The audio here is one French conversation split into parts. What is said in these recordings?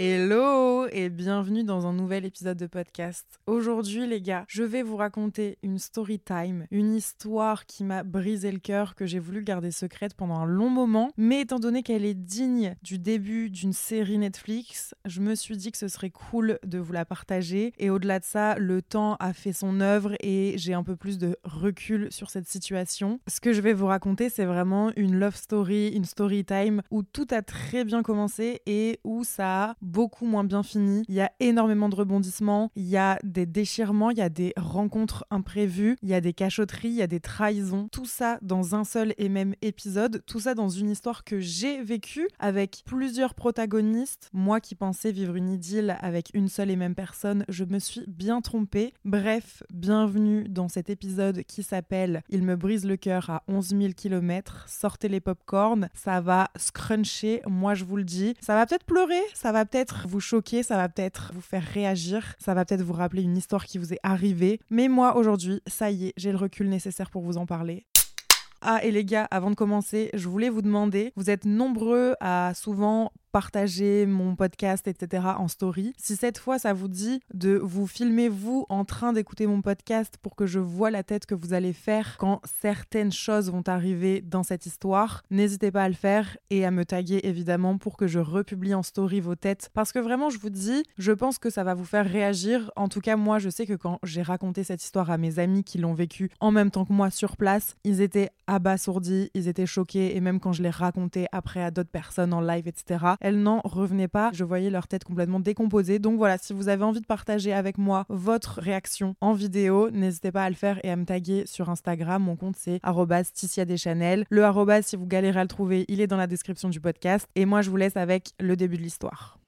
Hello et bienvenue dans un nouvel épisode de podcast. Aujourd'hui les gars, je vais vous raconter une story time, une histoire qui m'a brisé le cœur, que j'ai voulu garder secrète pendant un long moment, mais étant donné qu'elle est digne du début d'une série Netflix, je me suis dit que ce serait cool de vous la partager et au-delà de ça, le temps a fait son œuvre et j'ai un peu plus de recul sur cette situation. Ce que je vais vous raconter, c'est vraiment une love story, une story time où tout a très bien commencé et où ça a beaucoup moins bien fini. Il y a énormément de rebondissements, il y a des déchirements, il y a des rencontres imprévues, il y a des cachotteries, il y a des trahisons. Tout ça dans un seul et même épisode, tout ça dans une histoire que j'ai vécue avec plusieurs protagonistes. Moi qui pensais vivre une idylle avec une seule et même personne, je me suis bien trompée. Bref, bienvenue dans cet épisode qui s'appelle Il me brise le cœur à 11 000 km. Sortez les popcorn, ça va scruncher, moi je vous le dis. Ça va peut-être pleurer, ça va peut-être vous choquer, ça va peut-être vous faire réagir, ça va peut-être vous rappeler une histoire qui vous est arrivée. Mais moi, aujourd'hui, ça y est, j'ai le recul nécessaire pour vous en parler. Ah, et les gars, avant de commencer, je voulais vous demander, vous êtes nombreux à souvent partager mon podcast, etc. en story. Si cette fois ça vous dit de vous filmer vous en train d'écouter mon podcast pour que je vois la tête que vous allez faire quand certaines choses vont arriver dans cette histoire, n'hésitez pas à le faire et à me taguer évidemment pour que je republie en story vos têtes. Parce que vraiment, je vous dis, je pense que ça va vous faire réagir. En tout cas, moi, je sais que quand j'ai raconté cette histoire à mes amis qui l'ont vécu en même temps que moi sur place, ils étaient abasourdis, ils étaient choqués et même quand je l'ai raconté après à d'autres personnes en live, etc., elles n'en revenaient pas. Je voyais leur tête complètement décomposée. Donc voilà, si vous avez envie de partager avec moi votre réaction en vidéo, n'hésitez pas à le faire et à me taguer sur Instagram. Mon compte c'est Ticia Deschanel. Le arrobas, si vous galérez à le trouver, il est dans la description du podcast. Et moi, je vous laisse avec le début de l'histoire.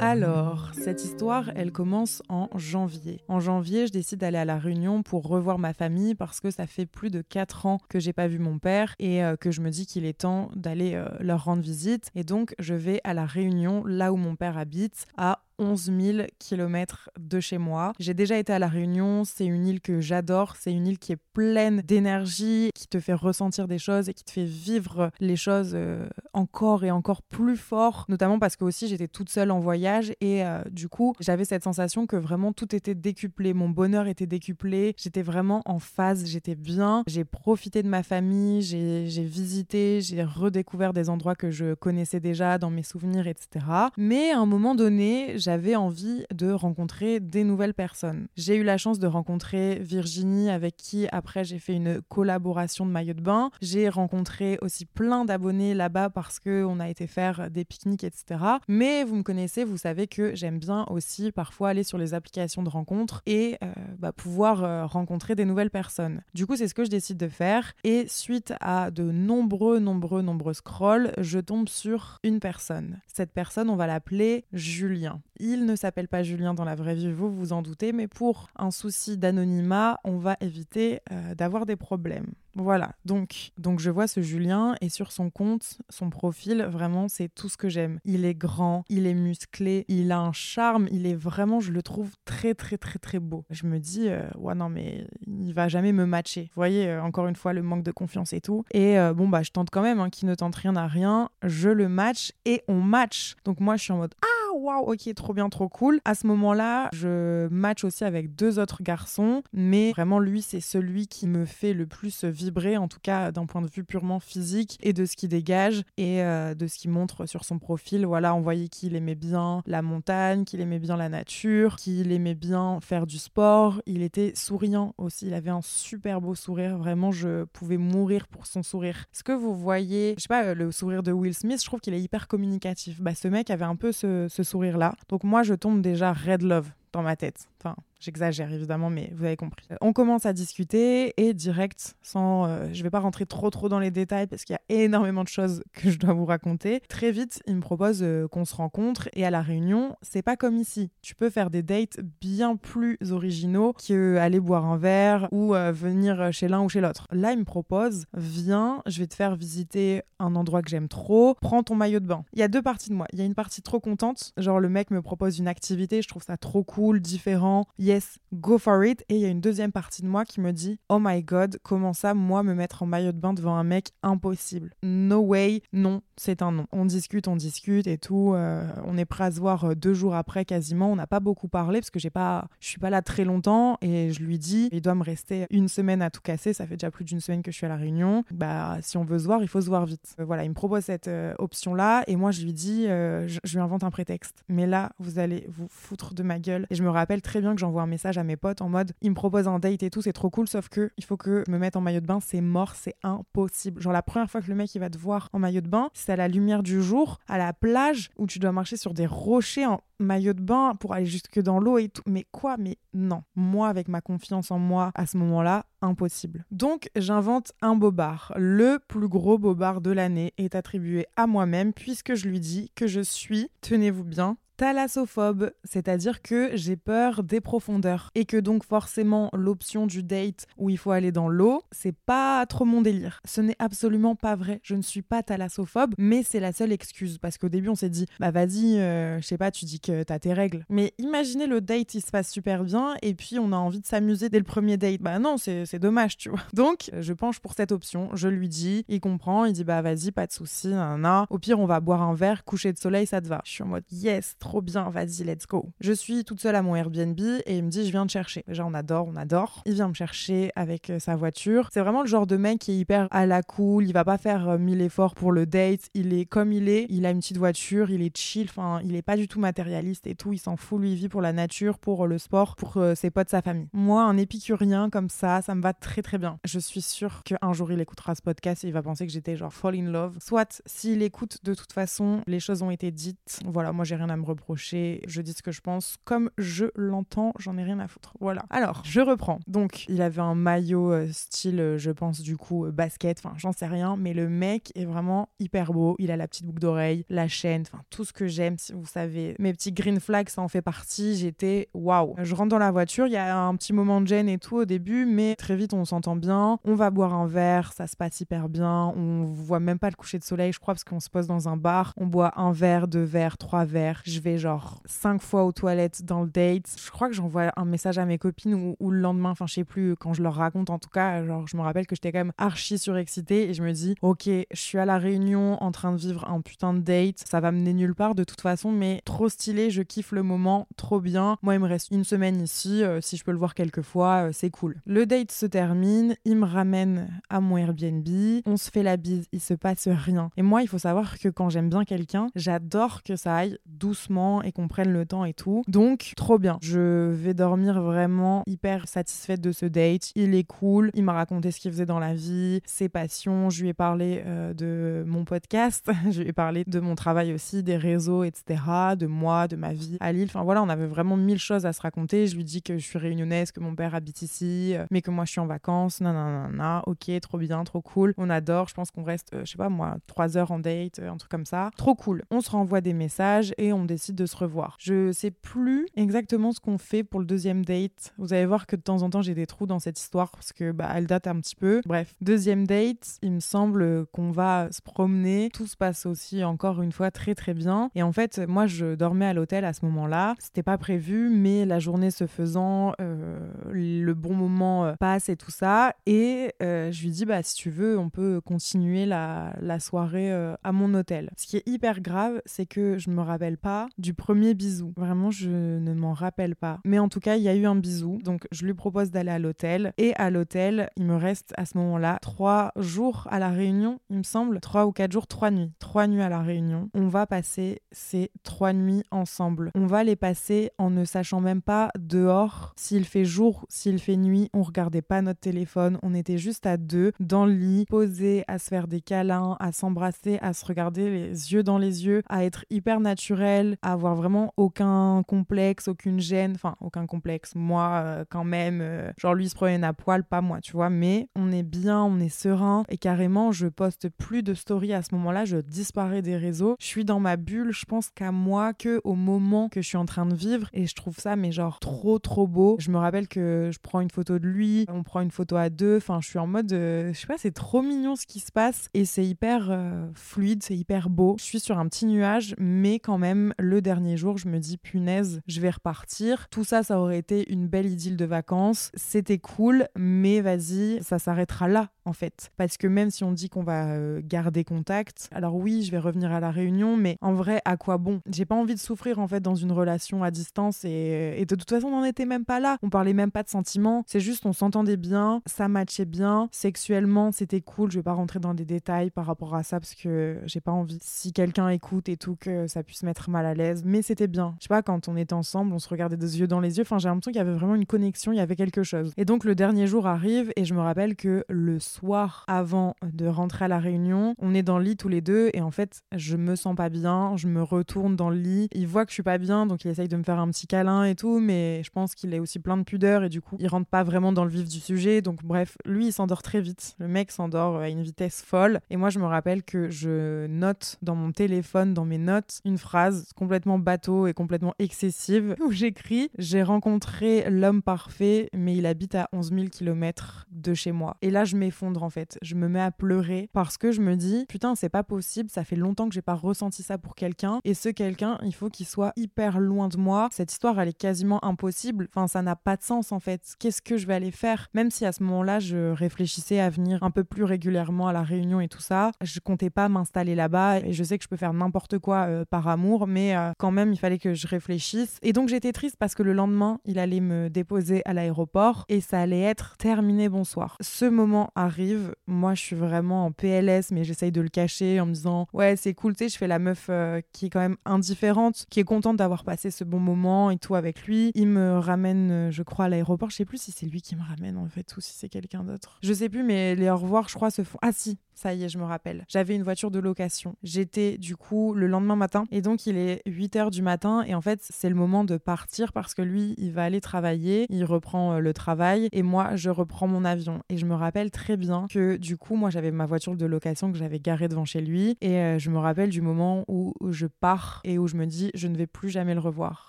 Alors, cette histoire, elle commence en janvier. En janvier, je décide d'aller à la Réunion pour revoir ma famille parce que ça fait plus de 4 ans que j'ai pas vu mon père et euh, que je me dis qu'il est temps d'aller euh, leur rendre visite. Et donc, je vais à la Réunion, là où mon père habite, à 11 000 km de chez moi. J'ai déjà été à La Réunion, c'est une île que j'adore, c'est une île qui est pleine d'énergie, qui te fait ressentir des choses et qui te fait vivre les choses euh, encore et encore plus fort, notamment parce que aussi j'étais toute seule en voyage et euh, du coup j'avais cette sensation que vraiment tout était décuplé, mon bonheur était décuplé, j'étais vraiment en phase, j'étais bien, j'ai profité de ma famille, j'ai visité, j'ai redécouvert des endroits que je connaissais déjà dans mes souvenirs, etc. Mais à un moment donné, envie de rencontrer des nouvelles personnes. J'ai eu la chance de rencontrer Virginie avec qui après j'ai fait une collaboration de maillot de bain. J'ai rencontré aussi plein d'abonnés là-bas parce que on a été faire des pique-niques, etc. Mais vous me connaissez, vous savez que j'aime bien aussi parfois aller sur les applications de rencontres et euh, bah, pouvoir euh, rencontrer des nouvelles personnes. Du coup, c'est ce que je décide de faire et suite à de nombreux, nombreux, nombreux scrolls, je tombe sur une personne. Cette personne, on va l'appeler Julien. Il ne s'appelle pas Julien dans la vraie vie, vous vous en doutez, mais pour un souci d'anonymat, on va éviter euh, d'avoir des problèmes. Voilà, donc, donc je vois ce Julien et sur son compte, son profil, vraiment, c'est tout ce que j'aime. Il est grand, il est musclé, il a un charme, il est vraiment, je le trouve très, très, très, très beau. Je me dis, euh, ouais, non, mais il va jamais me matcher. Vous voyez, euh, encore une fois, le manque de confiance et tout. Et bon, bah, je tente quand même, hein, qui ne tente rien à rien. Je le match et on match. Donc moi, je suis en mode, ah, waouh, ok, trop bien, trop cool. À ce moment-là, je match aussi avec deux autres garçons, mais vraiment lui, c'est celui qui me fait le plus vibrer, en tout cas d'un point de vue purement physique et de ce qu'il dégage et euh, de ce qu'il montre sur son profil. Voilà, on voyait qu'il aimait bien la montagne, qu'il aimait bien la nature, qu'il aimait bien faire du sport. Il était souriant aussi, il avait un super beau sourire. Vraiment, je pouvais mourir pour son sourire. Ce que vous voyez, je sais pas, le sourire de Will Smith, je trouve qu'il est hyper communicatif. Bah, ce mec avait un peu ce sourire-là. Donc moi, je tombe déjà red love dans ma tête. Enfin, J'exagère évidemment, mais vous avez compris. Euh, on commence à discuter et direct, sans, euh, je vais pas rentrer trop trop dans les détails parce qu'il y a énormément de choses que je dois vous raconter. Très vite, il me propose euh, qu'on se rencontre et à la réunion, c'est pas comme ici. Tu peux faire des dates bien plus originaux que aller boire un verre ou venir chez l'un ou chez l'autre. Là, il me propose, viens, je vais te faire visiter un endroit que j'aime trop, prends ton maillot de bain. Il y a deux parties de moi. Il y a une partie trop contente, genre le mec me propose une activité, je trouve ça trop cool, différent yes, go for it. Et il y a une deuxième partie de moi qui me dit, oh my god, comment ça, moi, me mettre en maillot de bain devant un mec impossible? No way, non, c'est un non. On discute, on discute et tout. Euh, on est prêt à se voir euh, deux jours après quasiment. On n'a pas beaucoup parlé parce que j'ai pas, je suis pas là très longtemps et je lui dis, il doit me rester une semaine à tout casser. Ça fait déjà plus d'une semaine que je suis à la Réunion. Bah, si on veut se voir, il faut se voir vite. Euh, voilà, il me propose cette option là et moi je lui dis, je, je, lui invente un prétexte. Mais là, vous allez vous foutre de ma gueule. Et je me rappelle très bien que j'envoie un message à mes potes en mode il me propose un date et tout, c'est trop cool, sauf que il faut que me mette en maillot de bain, c'est mort, c'est impossible. Genre la première fois que le mec va te voir en maillot de bain, c'est à la lumière du jour, à la plage où tu dois marcher sur des rochers en maillot de bain pour aller jusque dans l'eau et tout. Mais quoi? Mais non. Moi, avec ma confiance en moi à ce moment-là, impossible. Donc, j'invente un bobard. Le plus gros bobard de l'année est attribué à moi-même puisque je lui dis que je suis, tenez-vous bien, thalassophobe, c'est-à-dire que j'ai peur des profondeurs et que donc forcément l'option du date où il faut aller dans l'eau, c'est pas trop mon délire. Ce n'est absolument pas vrai. Je ne suis pas thalassophobe, mais c'est la seule excuse parce qu'au début on s'est dit bah vas-y, euh, je sais pas, tu dis que t'as tes règles. Mais imaginez le date, il se passe super bien et puis on a envie de s'amuser dès le premier date. Bah non, c'est dommage, tu vois. Donc je penche pour cette option. Je lui dis, il comprend, il dit bah vas-y, pas de souci, nan, Au pire, on va boire un verre, coucher de soleil, ça te va. Je suis en mode yes, trop trop bien, vas-y, let's go. Je suis toute seule à mon Airbnb et il me dit, je viens te chercher. Déjà, on adore, on adore. Il vient me chercher avec euh, sa voiture. C'est vraiment le genre de mec qui est hyper à la cool, il va pas faire euh, mille efforts pour le date, il est comme il est, il a une petite voiture, il est chill, enfin, il est pas du tout matérialiste et tout, il s'en fout, lui, vit pour la nature, pour le sport, pour euh, ses potes, sa famille. Moi, un épicurien comme ça, ça me va très très bien. Je suis sûre qu'un jour il écoutera ce podcast et il va penser que j'étais genre fall in love. Soit s'il écoute de toute façon, les choses ont été dites. Voilà, moi j'ai rien à me reprocher. Je dis ce que je pense comme je l'entends. J'en ai rien à foutre. Voilà. Alors, je reprends. Donc, il avait un maillot euh, style, euh, je pense, du coup, euh, basket. Enfin, j'en sais rien. Mais le mec est vraiment hyper beau. Il a la petite boucle d'oreille, la chaîne, enfin, tout ce que j'aime. Si vous savez, mes petits green flags, ça en fait partie. J'étais waouh. Je rentre dans la voiture. Il y a un petit moment de gêne et tout au début. Mais très vite, on s'entend bien. On va boire un verre. Ça se passe hyper bien. On voit même pas le coucher de soleil, je crois, parce qu'on se pose dans un bar. On boit un verre, deux verres, trois verres. Je vais genre cinq fois aux toilettes dans le date. Je crois que j'envoie un message à mes copines ou, le lendemain, enfin je sais plus, quand je leur raconte en tout cas, genre je me rappelle que j'étais quand même archi surexcitée et je me dis ok, je suis à la réunion en train de vivre un putain de date, ça va mener nulle part de toute façon, mais trop stylé, je kiffe le moment, trop bien. Moi il me reste une semaine ici, euh, si je peux le voir quelques fois, euh, c'est cool. Le date se termine, il me ramène à mon Airbnb, on se fait la bise, il se passe rien. Et moi il faut savoir que quand j'aime bien quelqu'un, j'adore que ça aille doucement et qu'on prenne le temps et tout. Donc, trop bien. Je vais dormir vraiment hyper satisfaite de ce date. Il est cool. Il m'a raconté ce qu'il faisait dans la vie, ses passions. Je lui ai parlé euh, de mon podcast. je lui ai parlé de mon travail aussi, des réseaux, etc. De moi, de ma vie à Lille. Enfin voilà, on avait vraiment mille choses à se raconter. Je lui dis que je suis réunionnaise, que mon père habite ici, euh, mais que moi je suis en vacances. Non. Ok, trop bien, trop cool. On adore. Je pense qu'on reste, euh, je sais pas moi, trois heures en date, un truc comme ça. Trop cool. On se renvoie des messages et on décide de se revoir. Je sais plus exactement ce qu'on fait pour le deuxième date. Vous allez voir que de temps en temps j'ai des trous dans cette histoire parce que bah, elle date un petit peu. Bref, deuxième date, il me semble qu'on va se promener. Tout se passe aussi encore une fois très très bien. Et en fait, moi je dormais à l'hôtel à ce moment-là. C'était pas prévu, mais la journée se faisant, euh, le bon moment euh, passe et tout ça. Et euh, je lui dis bah si tu veux, on peut continuer la, la soirée à mon hôtel. Ce qui est hyper grave, c'est que je me rappelle pas du premier bisou. Vraiment, je ne m'en rappelle pas. Mais en tout cas, il y a eu un bisou. Donc, je lui propose d'aller à l'hôtel. Et à l'hôtel, il me reste à ce moment-là trois jours à la Réunion, il me semble. Trois ou quatre jours, trois nuits. Trois nuits à la Réunion. On va passer ces trois nuits ensemble. On va les passer en ne sachant même pas dehors s'il fait jour, s'il fait nuit. On regardait pas notre téléphone. On était juste à deux, dans le lit, posés, à se faire des câlins, à s'embrasser, à se regarder les yeux dans les yeux, à être hyper naturel, avoir vraiment aucun complexe, aucune gêne, enfin aucun complexe. Moi, euh, quand même, euh, genre lui se promène à poil, pas moi, tu vois. Mais on est bien, on est serein et carrément, je poste plus de stories à ce moment-là. Je disparais des réseaux. Je suis dans ma bulle. Je pense qu'à moi, que au moment que je suis en train de vivre et je trouve ça, mais genre trop trop beau. Je me rappelle que je prends une photo de lui, on prend une photo à deux. Enfin, je suis en mode, euh, je sais pas, c'est trop mignon ce qui se passe et c'est hyper fluide, c'est hyper beau. Je suis sur un petit nuage, mais quand même, dernier jour, je me dis punaise, je vais repartir. Tout ça, ça aurait été une belle idylle de vacances. C'était cool, mais vas-y, ça s'arrêtera là en fait. Parce que même si on dit qu'on va euh, garder contact, alors oui, je vais revenir à la réunion, mais en vrai, à quoi bon? J'ai pas envie de souffrir en fait dans une relation à distance et, de toute façon, on n'en était même pas là. On parlait même pas de sentiments. C'est juste, on s'entendait bien, ça matchait bien. Sexuellement, c'était cool. Je vais pas rentrer dans des détails par rapport à ça parce que j'ai pas envie. Si quelqu'un écoute et tout, que ça puisse mettre mal à l'aise. Mais c'était bien. Je sais pas, quand on était ensemble, on se regardait des yeux dans les yeux. Enfin, j'ai l'impression qu'il y avait vraiment une connexion, il y avait quelque chose. Et donc, le dernier jour arrive et je me rappelle que le soir avant de rentrer à la réunion, on est dans le lit tous les deux et en fait, je me sens pas bien. Je me retourne dans le lit. Il voit que je suis pas bien, donc il essaye de me faire un petit câlin et tout. Mais je pense qu'il est aussi plein de pudeur et du coup, il rentre pas vraiment dans le vif du sujet. Donc, bref, lui, il s'endort très vite. Le mec s'endort à une vitesse folle. Et moi, je me rappelle que je note dans mon téléphone, dans mes notes, une phrase complètement bateau et complètement excessive où j'écris J'ai rencontré l'homme parfait, mais il habite à 11 000 km de chez moi. Et là, je m'effondre en fait. Je me mets à pleurer parce que je me dis Putain, c'est pas possible, ça fait longtemps que j'ai pas ressenti ça pour quelqu'un. Et ce quelqu'un, il faut qu'il soit hyper loin de moi. Cette histoire, elle est quasiment impossible. Enfin, ça n'a pas de sens en fait. Qu'est-ce que je vais aller faire? Même si à ce moment-là, je réfléchissais à venir un peu plus régulièrement à la réunion et tout ça, je comptais pas m'installer là-bas et je sais que je peux faire n'importe quoi euh, par amour, mais euh, quand même, il fallait que je réfléchisse. Et donc, j'étais triste parce que le lendemain, il allait me déposer à l'aéroport et ça allait être terminé, bonsoir. Ce moment arrive. Moi, je suis vraiment en PLS, mais j'essaye de le cacher en me disant, ouais, c'est cool, tu sais, je fais la meuf euh, qui est quand même indifférente, qui est contente d'avoir passé ce bon moment et tout avec lui. Il me ramène, je crois, à l'aéroport. Je sais plus si c'est lui qui me ramène en fait ou si c'est quelqu'un d'autre. Je sais plus, mais les au revoir, je crois, se font. Ah si, ça y est, je me rappelle. J'avais une voiture de location. J'étais du coup le lendemain matin et donc il est 8 h du matin et en fait c'est le moment de partir parce que lui il va aller travailler, il reprend euh, le travail et moi je reprends mon avion. Et je me rappelle très bien que du coup moi j'avais ma voiture de location que j'avais garée devant chez lui et euh, je me rappelle du moment où je pars et où je me dis je ne vais plus jamais le revoir.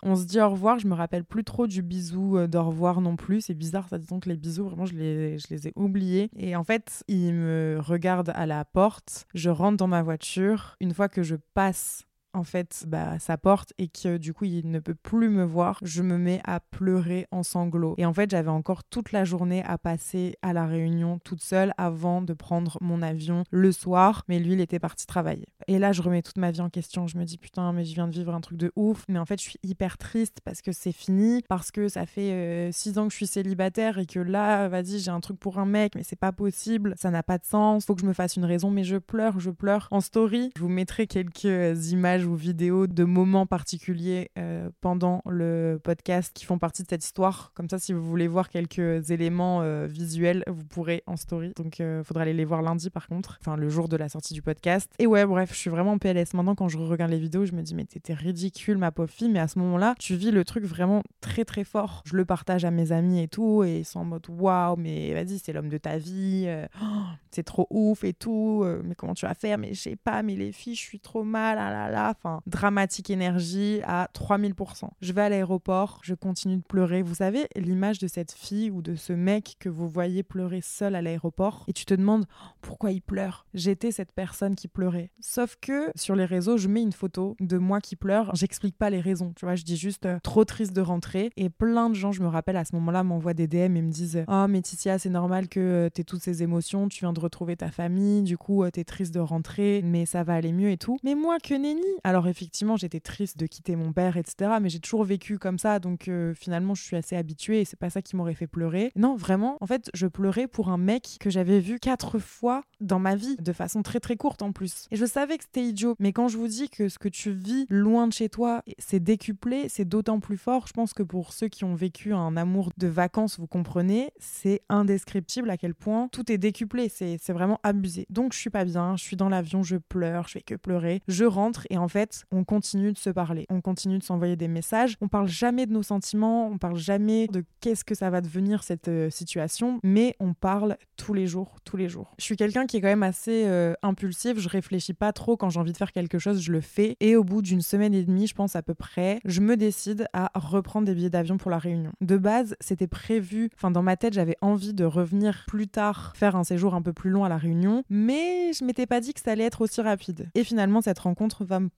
On se dit au revoir, je me rappelle plus trop du bisou euh, d'au revoir non plus. C'est bizarre ça, disons que les bisous vraiment je les, je les ai oubliés. Et en fait il me regarde à la porte, je rentre dans ma voiture. Une fois que je passe en fait bah, sa porte et que du coup il ne peut plus me voir, je me mets à pleurer en sanglots. Et en fait j'avais encore toute la journée à passer à la réunion toute seule avant de prendre mon avion le soir, mais lui il était parti travailler. Et là je remets toute ma vie en question, je me dis putain mais je viens de vivre un truc de ouf, mais en fait je suis hyper triste parce que c'est fini, parce que ça fait euh, six ans que je suis célibataire et que là vas-y j'ai un truc pour un mec mais c'est pas possible, ça n'a pas de sens, faut que je me fasse une raison. Mais je pleure, je pleure. En story je vous mettrai quelques images ou vidéos de moments particuliers euh, pendant le podcast qui font partie de cette histoire. Comme ça, si vous voulez voir quelques éléments euh, visuels, vous pourrez en story. Donc, il euh, faudra aller les voir lundi par contre, enfin le jour de la sortie du podcast. Et ouais, bref, je suis vraiment en PLS. Maintenant, quand je regarde les vidéos, je me dis, mais t'étais ridicule, ma pauvre fille. Mais à ce moment-là, tu vis le truc vraiment très très fort. Je le partage à mes amis et tout, et ils sont en mode, waouh, mais vas-y, c'est l'homme de ta vie, c'est trop ouf et tout, mais comment tu vas faire? Mais je sais pas, mais les filles, je suis trop mal, ah là là enfin, dramatique énergie à 3000%. Je vais à l'aéroport, je continue de pleurer. Vous savez, l'image de cette fille ou de ce mec que vous voyez pleurer seul à l'aéroport et tu te demandes pourquoi il pleure. J'étais cette personne qui pleurait. Sauf que sur les réseaux, je mets une photo de moi qui pleure. J'explique pas les raisons. Tu vois, je dis juste euh, trop triste de rentrer. Et plein de gens, je me rappelle à ce moment-là, m'envoient des DM et me disent Oh, mais c'est normal que euh, tu aies toutes ces émotions. Tu viens de retrouver ta famille. Du coup, euh, tu es triste de rentrer, mais ça va aller mieux et tout. Mais moi, que nenni alors effectivement, j'étais triste de quitter mon père, etc. Mais j'ai toujours vécu comme ça, donc euh, finalement, je suis assez habituée et c'est pas ça qui m'aurait fait pleurer. Non, vraiment, en fait, je pleurais pour un mec que j'avais vu quatre fois dans ma vie, de façon très très courte en plus. Et je savais que c'était idiot, mais quand je vous dis que ce que tu vis loin de chez toi, c'est décuplé, c'est d'autant plus fort. Je pense que pour ceux qui ont vécu un amour de vacances, vous comprenez, c'est indescriptible à quel point tout est décuplé, c'est vraiment abusé. Donc je suis pas bien, je suis dans l'avion, je pleure, je fais que pleurer. Je rentre et en fait, on continue de se parler, on continue de s'envoyer des messages, on parle jamais de nos sentiments, on parle jamais de qu'est-ce que ça va devenir cette euh, situation, mais on parle tous les jours, tous les jours. Je suis quelqu'un qui est quand même assez euh, impulsif, je réfléchis pas trop quand j'ai envie de faire quelque chose, je le fais. Et au bout d'une semaine et demie, je pense à peu près, je me décide à reprendre des billets d'avion pour la Réunion. De base, c'était prévu, enfin dans ma tête, j'avais envie de revenir plus tard, faire un séjour un peu plus long à la Réunion, mais je m'étais pas dit que ça allait être aussi rapide. Et finalement, cette rencontre va me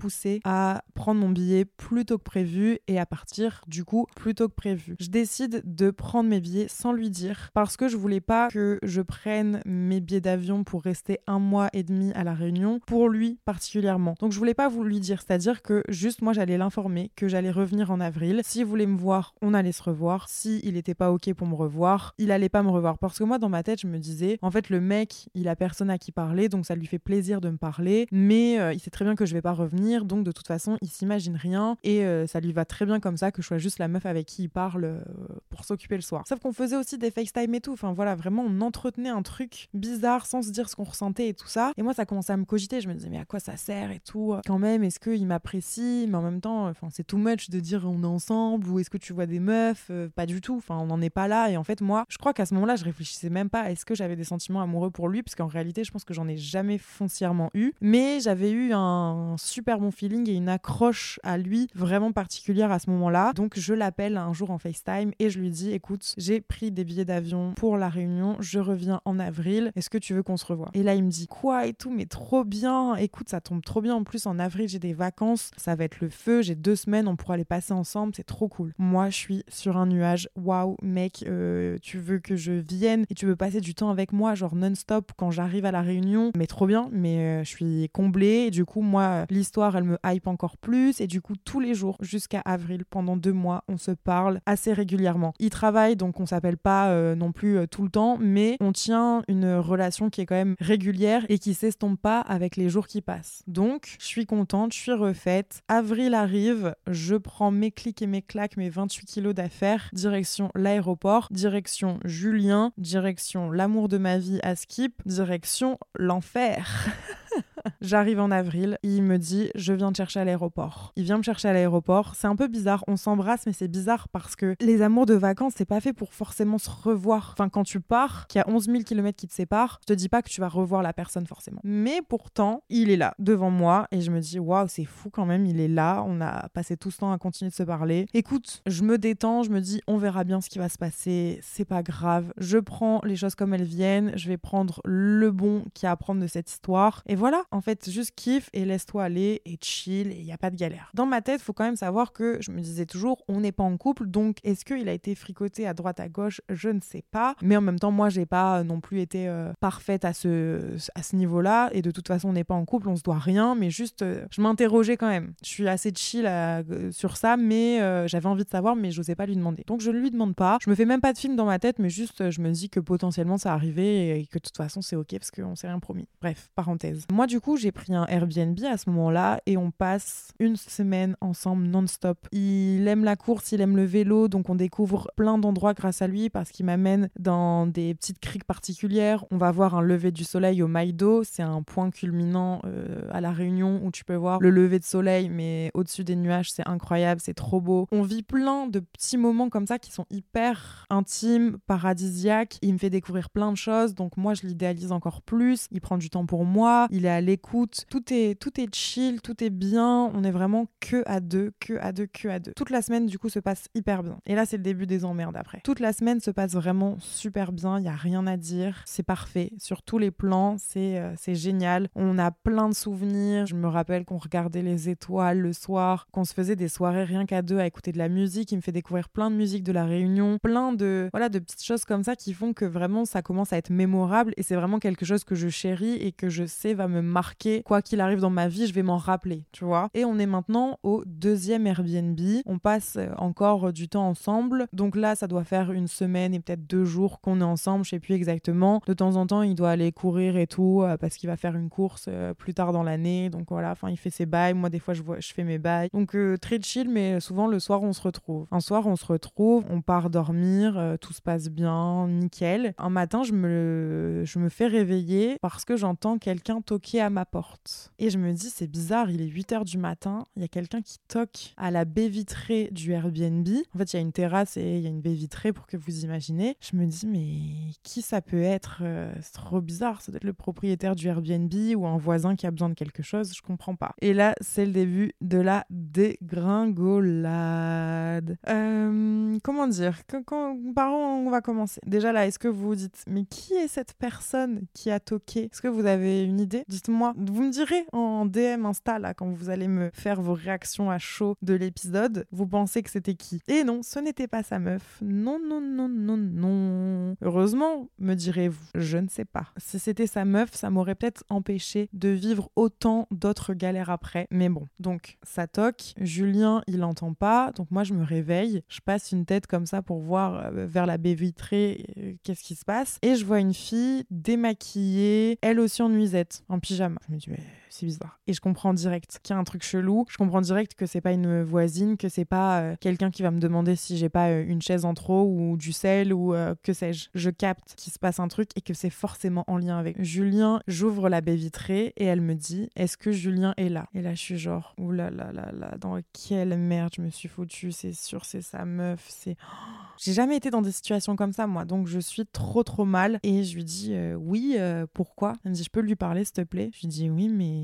à prendre mon billet plus tôt que prévu et à partir du coup plus tôt que prévu. Je décide de prendre mes billets sans lui dire parce que je voulais pas que je prenne mes billets d'avion pour rester un mois et demi à la Réunion pour lui particulièrement. Donc je voulais pas vous lui dire, c'est-à-dire que juste moi j'allais l'informer que j'allais revenir en avril. S'il voulait me voir, on allait se revoir. Si il était pas ok pour me revoir, il allait pas me revoir parce que moi dans ma tête je me disais en fait le mec il a personne à qui parler donc ça lui fait plaisir de me parler mais euh, il sait très bien que je vais pas revenir donc de toute façon il s'imagine rien et euh, ça lui va très bien comme ça que je sois juste la meuf avec qui il parle euh, pour s'occuper le soir. Sauf qu'on faisait aussi des FaceTime et tout. Enfin voilà, vraiment on entretenait un truc bizarre sans se dire ce qu'on ressentait et tout ça. Et moi ça commençait à me cogiter. Je me disais mais à quoi ça sert et tout. Quand même, est-ce qu'il m'apprécie? Mais en même temps, enfin c'est too much de dire on est ensemble ou est-ce que tu vois des meufs? Pas du tout. Enfin on n'en est pas là. Et en fait moi, je crois qu'à ce moment-là, je réfléchissais même pas est-ce que j'avais des sentiments amoureux pour lui? Parce qu'en réalité, je pense que j'en ai jamais foncièrement eu. Mais j'avais eu un super bon feeling et une accroche à lui vraiment particulière à ce moment-là. Donc je l'appelle un jour en FaceTime et je lui dis écoute, j'ai pris des billets d'avion pour la réunion, je reviens en avril, est-ce que tu veux qu'on se revoie? Et là il me dit quoi et tout, mais trop bien, écoute, ça tombe trop bien. En plus en avril, j'ai des vacances, ça va être le feu, j'ai deux semaines, on pourra les passer ensemble, c'est trop cool. Moi je suis sur un nuage, waouh mec, euh, tu veux que je vienne et tu veux passer du temps avec moi, genre non-stop quand j'arrive à la réunion, mais trop bien, mais euh, je suis comblée. Et du coup moi l'histoire elle me hype encore plus et du coup tous les jours jusqu'à avril pendant deux mois on se parle assez régulièrement. Il travaille donc on s'appelle pas euh, non plus euh, tout le temps, mais on tient une relation qui est quand même régulière et qui s'estompe pas avec les jours qui passent. Donc je suis contente, je suis refaite. Avril arrive, je prends mes clics et mes claques, mes 28 kilos d'affaires, direction l'aéroport, direction Julien, direction l'amour de ma vie à Skip, direction l'enfer. J'arrive en avril, il me dit je viens te chercher à l'aéroport. Il vient me chercher à l'aéroport, c'est un peu bizarre, on s'embrasse mais c'est bizarre parce que les amours de vacances c'est pas fait pour forcément se revoir. Enfin quand tu pars, qu'il y a 11 000 km qui te séparent, je te dis pas que tu vas revoir la personne forcément. Mais pourtant, il est là devant moi et je me dis waouh c'est fou quand même, il est là, on a passé tout ce temps à continuer de se parler. Écoute, je me détends, je me dis on verra bien ce qui va se passer, c'est pas grave, je prends les choses comme elles viennent, je vais prendre le bon qui a à prendre de cette histoire et voilà, en fait, juste kiffe et laisse-toi aller et chill et il n'y a pas de galère. Dans ma tête, faut quand même savoir que je me disais toujours, on n'est pas en couple, donc est-ce qu'il a été fricoté à droite à gauche? Je ne sais pas. Mais en même temps, moi, j'ai pas non plus été euh, parfaite à ce, niveau-là et de toute façon, on n'est pas en couple, on se doit rien, mais juste, euh, je m'interrogeais quand même. Je suis assez chill euh, sur ça, mais j'avais envie de savoir, mais je n'osais pas lui demander. Donc je ne lui demande pas. Je me fais même pas de film dans ma tête, mais juste, je me dis que potentiellement ça arrivait et que de toute façon, c'est ok parce qu'on s'est rien promis. Bref, parenthèse. Moi, du j'ai pris un Airbnb à ce moment-là et on passe une semaine ensemble non-stop. Il aime la course, il aime le vélo, donc on découvre plein d'endroits grâce à lui parce qu'il m'amène dans des petites criques particulières. On va voir un lever du soleil au Maïdo, c'est un point culminant euh, à la Réunion où tu peux voir le lever de soleil, mais au-dessus des nuages, c'est incroyable, c'est trop beau. On vit plein de petits moments comme ça qui sont hyper intimes, paradisiaques. Il me fait découvrir plein de choses, donc moi je l'idéalise encore plus. Il prend du temps pour moi, il est à l'écoute, tout est, tout est chill, tout est bien. On est vraiment que à deux, que à deux, que à deux. Toute la semaine, du coup, se passe hyper bien. Et là, c'est le début des emmerdes après. Toute la semaine se passe vraiment super bien. Il y a rien à dire. C'est parfait sur tous les plans. C'est euh, c'est génial. On a plein de souvenirs. Je me rappelle qu'on regardait les étoiles le soir, qu'on se faisait des soirées rien qu'à deux à écouter de la musique. Il me fait découvrir plein de musique de la Réunion, plein de voilà de petites choses comme ça qui font que vraiment ça commence à être mémorable et c'est vraiment quelque chose que je chéris et que je sais va me marquer quoi qu'il arrive dans ma vie, je vais m'en rappeler, tu vois. Et on est maintenant au deuxième Airbnb. On passe euh, encore du temps ensemble. Donc là, ça doit faire une semaine et peut-être deux jours qu'on est ensemble, je sais plus exactement. De temps en temps, il doit aller courir et tout euh, parce qu'il va faire une course euh, plus tard dans l'année. Donc voilà, enfin, il fait ses bails. Moi, des fois, je, fais mes bails. Donc très chill, mais souvent le soir, on se retrouve. Un soir, on se retrouve, on part dormir, tout se passe bien, nickel. Un matin, je me, je me fais réveiller parce que j'entends quelqu'un toquer à ma porte. Et je me dis, c'est bizarre, il est 8 h du matin, il y a quelqu'un qui toque à la baie vitrée du Airbnb. En fait, il y a une terrasse et il y a une baie vitrée pour que vous imaginez. Je me dis, mais qui ça peut être euh, C'est trop bizarre, ça doit être le propriétaire du Airbnb ou un voisin qui a besoin de quelque chose, je comprends pas. Et là, c'est le début de la dégringolade. Euh, comment dire? Quand, Par où on va commencer? Déjà là, est-ce que vous vous dites, mais qui est cette personne qui a toqué? Est-ce que vous avez une idée? Dites-moi. Vous me direz en DM Insta, là, quand vous allez me faire vos réactions à chaud de l'épisode, vous pensez que c'était qui? Et non, ce n'était pas sa meuf. Non, non, non, non, non. Heureusement, me direz-vous. Je ne sais pas. Si c'était sa meuf, ça m'aurait peut-être empêché de vivre autant d'autres galères après. Mais bon, donc ça toque. Julien, il n'entend pas. Donc moi, je me réveille. Je passe une tête comme ça pour voir euh, vers la baie vitrée euh, qu'est-ce qui se passe. Et je vois une fille démaquillée, elle aussi en nuisette, en pyjama. Je me c'est bizarre. Et je comprends direct qu'il y a un truc chelou. Je comprends direct que c'est pas une voisine, que c'est pas euh, quelqu'un qui va me demander si j'ai pas euh, une chaise en trop ou du sel ou euh, que sais-je. Je capte qu'il se passe un truc et que c'est forcément en lien avec Julien. J'ouvre la baie vitrée et elle me dit Est-ce que Julien est là? Et là, je suis genre Oulala, là là là, dans quelle merde je me suis foutue. C'est sûr, c'est sa meuf. C'est. J'ai jamais été dans des situations comme ça, moi. Donc, je suis trop, trop mal. Et je lui dis Oui, pourquoi? Elle me dit Je peux lui parler, s'il te plaît? Je lui dis Oui, mais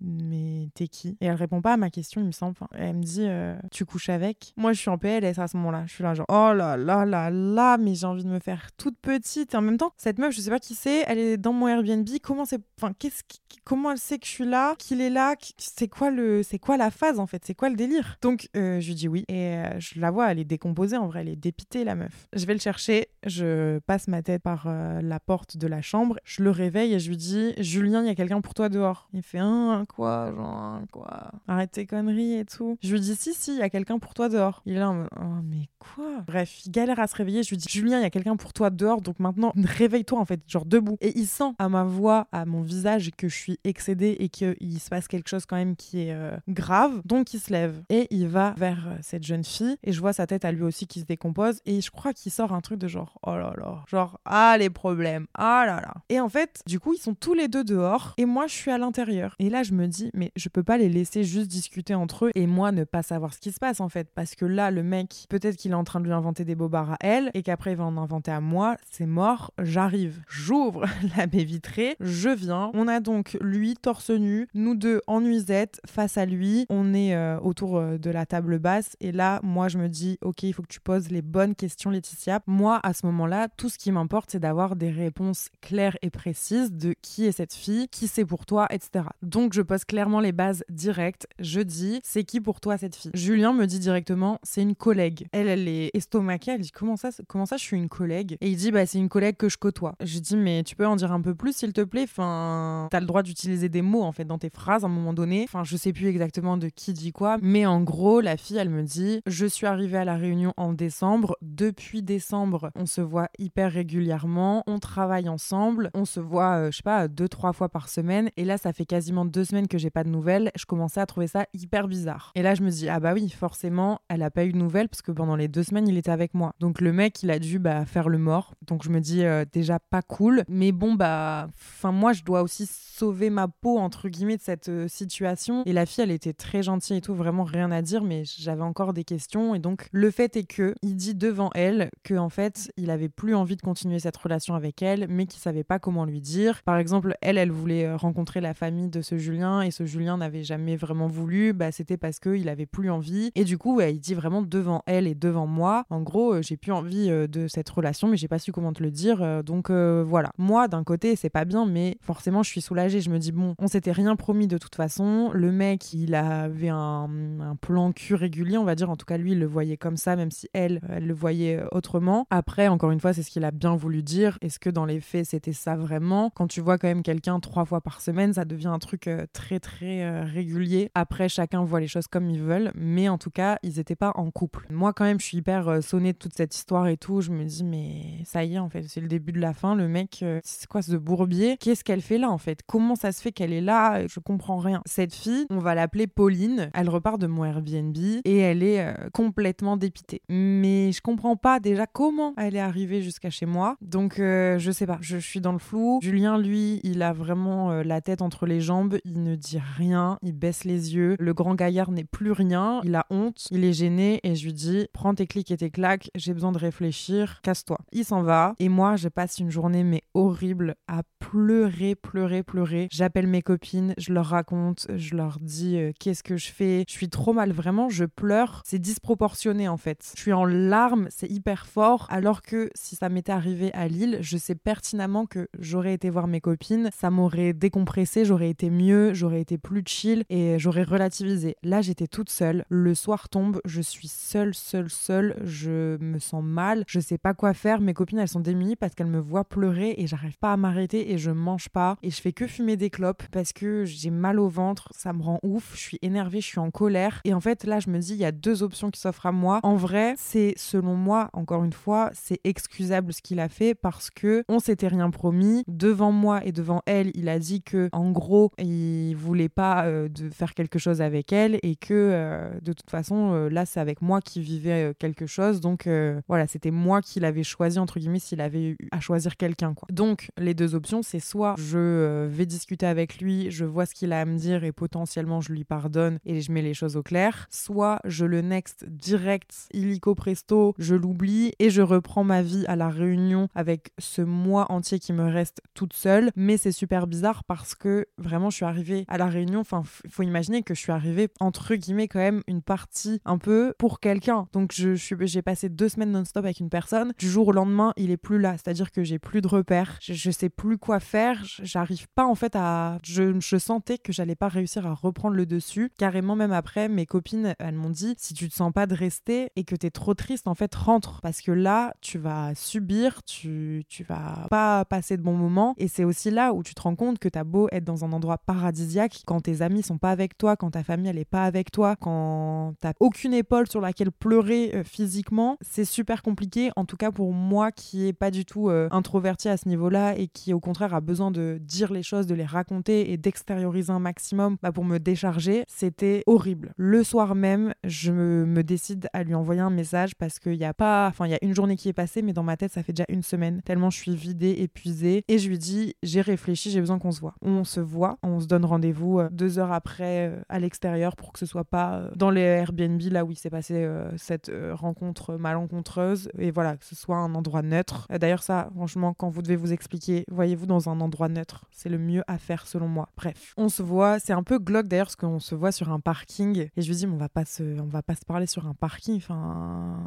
mais, t'es qui? Et elle répond pas à ma question, il me semble. elle me dit euh, Tu couches avec? Moi, je suis en PLS à ce moment-là. Je suis là, genre, oh là là là là, mais j'ai envie de me faire toute petite. Et en même temps, cette meuf, je sais pas qui c'est, elle est dans mon Airbnb. Comment c'est. Enfin, qu'est-ce comment elle sait que je suis là Qu'il est là C'est quoi, le... c'est quoi la phase en fait? C'est quoi le délire? Donc, euh, je lui dis oui. Et euh, je la vois, elle est décomposée en vrai, elle est dépitée, la meuf. Je vais le chercher, je passe ma tête par la porte de la chambre, je le réveille et je lui dis Julien, il y a quelqu'un pour toi dehors fait un quoi, genre quoi. Arrête tes conneries et tout. Je lui dis si si, il y a quelqu'un pour toi dehors. Il est là, oh mais quoi? Bref, il galère à se réveiller. Je lui dis Julien, il y a quelqu'un pour toi dehors, donc maintenant réveille-toi en fait, genre debout. Et il sent à ma voix, à mon visage que je suis excédée et qu'il se passe quelque chose quand même qui est euh, grave. Donc il se lève et il va vers euh, cette jeune fille et je vois sa tête à lui aussi qui se décompose et je crois qu'il sort un truc de genre oh là là, genre ah les problèmes, ah là là. Et en fait, du coup, ils sont tous les deux dehors et moi je suis à l'intérieur. Et là, je me dis, mais je peux pas les laisser juste discuter entre eux et moi ne pas savoir ce qui se passe en fait. Parce que là, le mec, peut-être qu'il est en train de lui inventer des bobards à elle et qu'après il va en inventer à moi. C'est mort, j'arrive. J'ouvre la baie vitrée, je viens. On a donc lui torse nu, nous deux en nuisette face à lui. On est euh, autour euh, de la table basse et là, moi, je me dis, ok, il faut que tu poses les bonnes questions, Laetitia. Moi, à ce moment-là, tout ce qui m'importe, c'est d'avoir des réponses claires et précises de qui est cette fille, qui c'est pour toi, etc. Donc je pose clairement les bases directes. Je dis, c'est qui pour toi cette fille? Julien me dit directement, c'est une collègue. Elle, elle est estomaquée. Elle dit, comment ça, comment ça, je suis une collègue? Et il dit, bah c'est une collègue que je côtoie. Je dis, mais tu peux en dire un peu plus, s'il te plaît? Enfin, t'as le droit d'utiliser des mots en fait dans tes phrases à un moment donné. Enfin, je sais plus exactement de qui dit quoi, mais en gros, la fille, elle me dit, je suis arrivée à la réunion en décembre. Depuis décembre, on se voit hyper régulièrement. On travaille ensemble. On se voit, euh, je sais pas, deux trois fois par semaine. Et là, ça fait quasiment deux semaines que j'ai pas de nouvelles, je commençais à trouver ça hyper bizarre. Et là, je me dis, ah bah oui, forcément, elle a pas eu de nouvelles parce que pendant les deux semaines, il était avec moi. Donc le mec, il a dû bah, faire le mort. Donc je me dis, euh, déjà pas cool. Mais bon, bah, enfin, moi, je dois aussi sauver ma peau, entre guillemets, de cette euh, situation. Et la fille, elle était très gentille et tout, vraiment rien à dire, mais j'avais encore des questions. Et donc, le fait est que, il dit devant elle que, en fait, il avait plus envie de continuer cette relation avec elle, mais qu'il savait pas comment lui dire. Par exemple, elle, elle voulait euh, rencontrer la famille de ce Julien et ce Julien n'avait jamais vraiment voulu, bah, c'était parce qu'il avait plus envie. Et du coup, il dit vraiment devant elle et devant moi, en gros, euh, j'ai plus envie euh, de cette relation, mais j'ai pas su comment te le dire. Euh, donc voilà. Moi, d'un côté, c'est pas bien, mais forcément, je suis soulagée. Je me dis, bon, on s'était rien promis de toute façon. Le mec, il avait un, un plan cul régulier, on va dire. En tout cas, lui, il le voyait comme ça, même si elle, elle le voyait autrement. Après, encore une fois, c'est ce qu'il a bien voulu dire. Est-ce que dans les faits, c'était ça vraiment? Quand tu vois quand même quelqu'un trois fois par semaine, ça devient un truc très très euh, régulier. Après, chacun voit les choses comme ils veulent, mais en tout cas, ils n'étaient pas en couple. Moi, quand même, je suis hyper euh, sonnée de toute cette histoire et tout. Je me dis, mais ça y est, en fait, c'est le début de la fin. Le mec, euh, c'est quoi ce bourbier? Qu'est-ce qu'elle fait là, en fait? Comment ça se fait qu'elle est là? Je comprends rien. Cette fille, on va l'appeler Pauline. Elle repart de mon Airbnb et elle est complètement dépitée. Mais je comprends pas déjà comment elle est arrivée jusqu'à chez moi. Donc, je sais pas. Je, suis dans le flou. Julien, lui, il a vraiment la tête entre les jambes, il ne dit rien, il baisse les yeux. Le grand gaillard n'est plus rien, il a honte, il est gêné et je lui dis prends tes clics et tes claques, j'ai besoin de réfléchir, casse-toi. Il s'en va et moi je passe une journée mais horrible à pleurer, pleurer, pleurer. J'appelle mes copines, je leur raconte, je leur dis euh, qu'est-ce que je fais? Je suis trop mal, vraiment, je pleure. C'est disproportionné en fait. Je suis en larmes, c'est hyper fort. Alors que si ça m'était arrivé à Lille, je sais pertinemment que j'aurais été voir mes copines, ça m'aurait décompressé, j'aurais été mieux, j'aurais été plus chill et j'aurais relativisé. Là, j'étais toute seule. Le soir tombe, je suis seule, seule, seule. Je me sens mal, je sais pas quoi faire. Mes copines, elles sont démunies parce qu'elles me voient pleurer et j'arrive pas à m'arrêter et je mange pas et je fais que fumer des clopes parce que j'ai mal au ventre, ça me rend ouf, je suis énervée, je suis en colère. Et en fait, là, je me dis, il y a deux options qui s'offrent à moi. En vrai, c'est selon moi, encore une fois, c'est excusable ce qu'il a fait parce que on s'était rien promis. Devant moi et devant elle, il a dit que, en gros, il voulait pas euh, de faire quelque chose avec elle et que, euh, de toute façon, euh, là, c'est avec moi qui vivait quelque chose. Donc, voilà, c'était moi qui l'avais choisi, entre guillemets, s'il avait eu à choisir quelqu'un, quoi. Donc, les deux options, c'est soit je vais discuter avec lui, je vois ce qu'il a à me dire et potentiellement je lui pardonne et je mets les choses au clair, soit je le next direct, illico presto, je l'oublie et je reprends ma vie à la réunion avec ce mois entier qui me reste toute seule. Mais c'est super bizarre parce que je suis arrivée à la réunion, enfin il faut imaginer que je suis arrivée entre guillemets quand même une partie un peu pour quelqu'un. Donc je, j'ai passé deux semaines non-stop avec une personne. Du jour au lendemain, il est plus là, c'est-à-dire que j'ai plus de repères, je, je sais plus quoi faire, j'arrive pas en fait à, je, je sentais que j'allais pas réussir à reprendre le dessus. Carrément, même après, mes copines, elles m'ont dit si tu te sens pas de rester et que tu es trop triste, en fait, rentre. Parce que là, tu vas subir, tu, tu vas pas passer de bons moments. Et c'est aussi là où tu te rends compte que t'as beau être dans un endroit paradisiaque, quand tes amis sont pas avec toi, quand ta famille elle est pas avec toi, quand t'as aucune épaule sur laquelle pleurer euh, physiquement, c'est super compliqué. En tout cas pour moi qui est pas du tout euh, introverti à ce niveau-là et qui au contraire a besoin de dire les choses, de les raconter et d'extérioriser un maximum bah, pour me décharger, c'était horrible. Le soir même, je me, décide à lui envoyer un message parce qu'il y a pas, enfin il y a une journée qui est passée, mais dans ma tête ça fait déjà une semaine tellement je suis vidée, épuisée, et je lui dis j'ai réfléchi, j'ai besoin qu'on se voit. On se voit, on se donne rendez-vous euh, deux heures après euh, à l'extérieur pour que ce soit pas euh, dans les Airbnb là où il s'est passé cette rencontre malencontreuse et voilà que ce soit un endroit neutre. D'ailleurs ça, franchement, quand vous devez vous expliquer, voyez-vous dans un endroit neutre, c'est le mieux à faire selon moi. Bref, on se voit, c'est un peu glauque d'ailleurs parce qu'on se voit sur un parking et je lui dis mais on va pas se, on va pas se parler sur un parking, enfin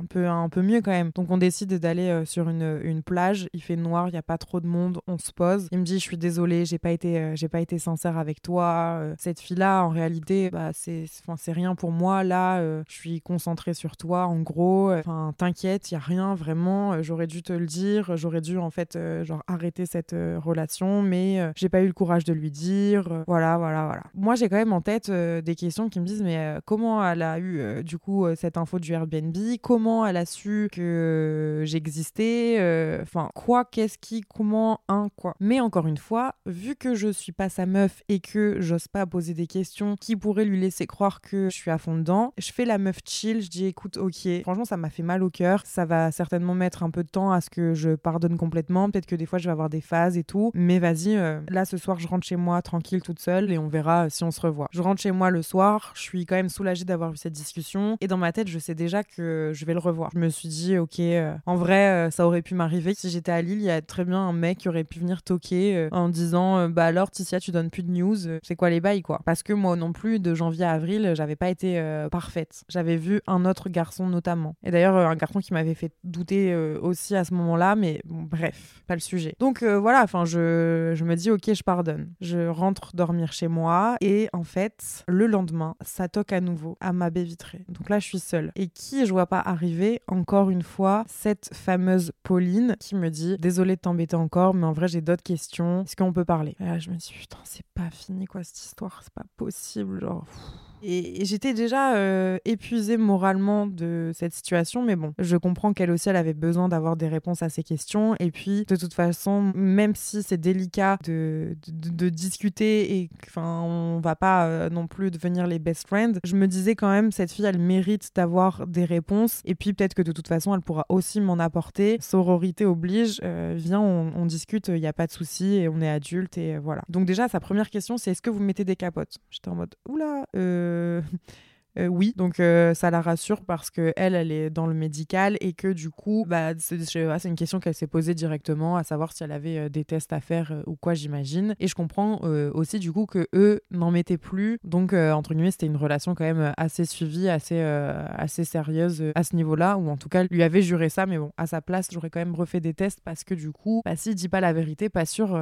un peu un peu mieux quand même. Donc on décide d'aller sur une, une plage, il fait noir, il y a pas trop de monde, on se pose. Il me dit je suis désolée, j'ai pas été euh, j'ai pas été sincère avec toi. Euh, cette fille là en réalité bah c'est rien pour moi là, je suis concentrée sur toi en gros. Enfin t'inquiète, il y a rien vraiment, j'aurais dû te le dire, j'aurais dû en fait genre arrêter cette relation mais j'ai pas eu le courage de lui dire. voilà voilà voilà. Moi j'ai quand même en tête euh, des questions qui me disent mais euh, comment elle a eu euh, du coup cette info du Airbnb? Comment elle a su que j'existais? Enfin quoi Qu'est-ce qui Comment Un quoi? Mais encore une fois, vu que je suis pas sa meuf et que j'ose pas poser des questions qui pourraient lui laisser croire que je suis à fond dedans, je fais la meuf chill. Je dis écoute ok, franchement ça m'a fait mal au cœur. Ça va certainement mettre un peu de temps à ce que je pardonne complètement. Peut-être que des fois je vais avoir des phases et tout. Mais vas-y, là ce soir je rentre chez moi tranquille toute seule et on verra si on se revoit. Je rentre chez moi le soir, je suis quand même soulagée d'avoir eu cette discussion et dans ma tête, je sais déjà que je vais le revoir. Je me suis dit, ok, euh, en vrai, euh, ça aurait pu m'arriver. Si j'étais à Lille, il y a très bien un mec qui aurait pu venir toquer euh, en disant, bah alors, Ticia, tu donnes plus de news, c'est quoi les bails, quoi? Parce que moi non plus, de janvier à avril, j'avais pas été parfaite. J'avais vu un autre garçon notamment. Et d'ailleurs, un garçon qui m'avait fait douter aussi à ce moment-là, mais bon, bref, pas le sujet. Donc voilà, enfin, je, me dis, ok, je pardonne. Je rentre dormir chez moi et en fait, le lendemain, ça toque à nouveau à ma baie vitrée. Donc là, je suis seule. Et qui je vois pas arriver Encore une fois, cette fameuse Pauline qui me dit Désolée de t'embêter encore, mais en vrai, j'ai d'autres questions. Est-ce qu'on peut parler? Dis Putain, c'est pas fini quoi cette histoire, c'est pas possible. Genre. Et, j'étais déjà euh, épuisée moralement de cette situation, mais bon, je comprends qu'elle aussi, elle avait besoin d'avoir des réponses à ces questions. Et puis, de toute façon, même si c'est délicat de, de, discuter et enfin, on va pas euh, non plus devenir les best friends, je me disais quand même, cette fille, elle mérite d'avoir des réponses. Et puis, peut-être que de toute façon, elle pourra aussi m'en apporter. Sororité oblige, euh, viens, on, discute, il n'y a pas de souci et on est adulte et voilà. Donc, déjà, sa première question, c'est est-ce que vous mettez des capotes? J'étais en mode, oula, euh, euh, oui, donc euh, ça la rassure parce que elle, elle est dans le médical et que du coup, bah, c'est une question qu'elle s'est posée directement, à savoir si elle avait euh, des tests à faire ou quoi, j'imagine. Et je comprends aussi du coup que eux n'en mettaient plus. Donc entre guillemets, c'était une relation quand même assez suivie, assez assez sérieuse à ce niveau-là, ou en tout cas lui avait juré ça. Mais bon, à sa place, j'aurais quand même refait des tests parce que du coup, bah, s'il dit pas la vérité, pas sûr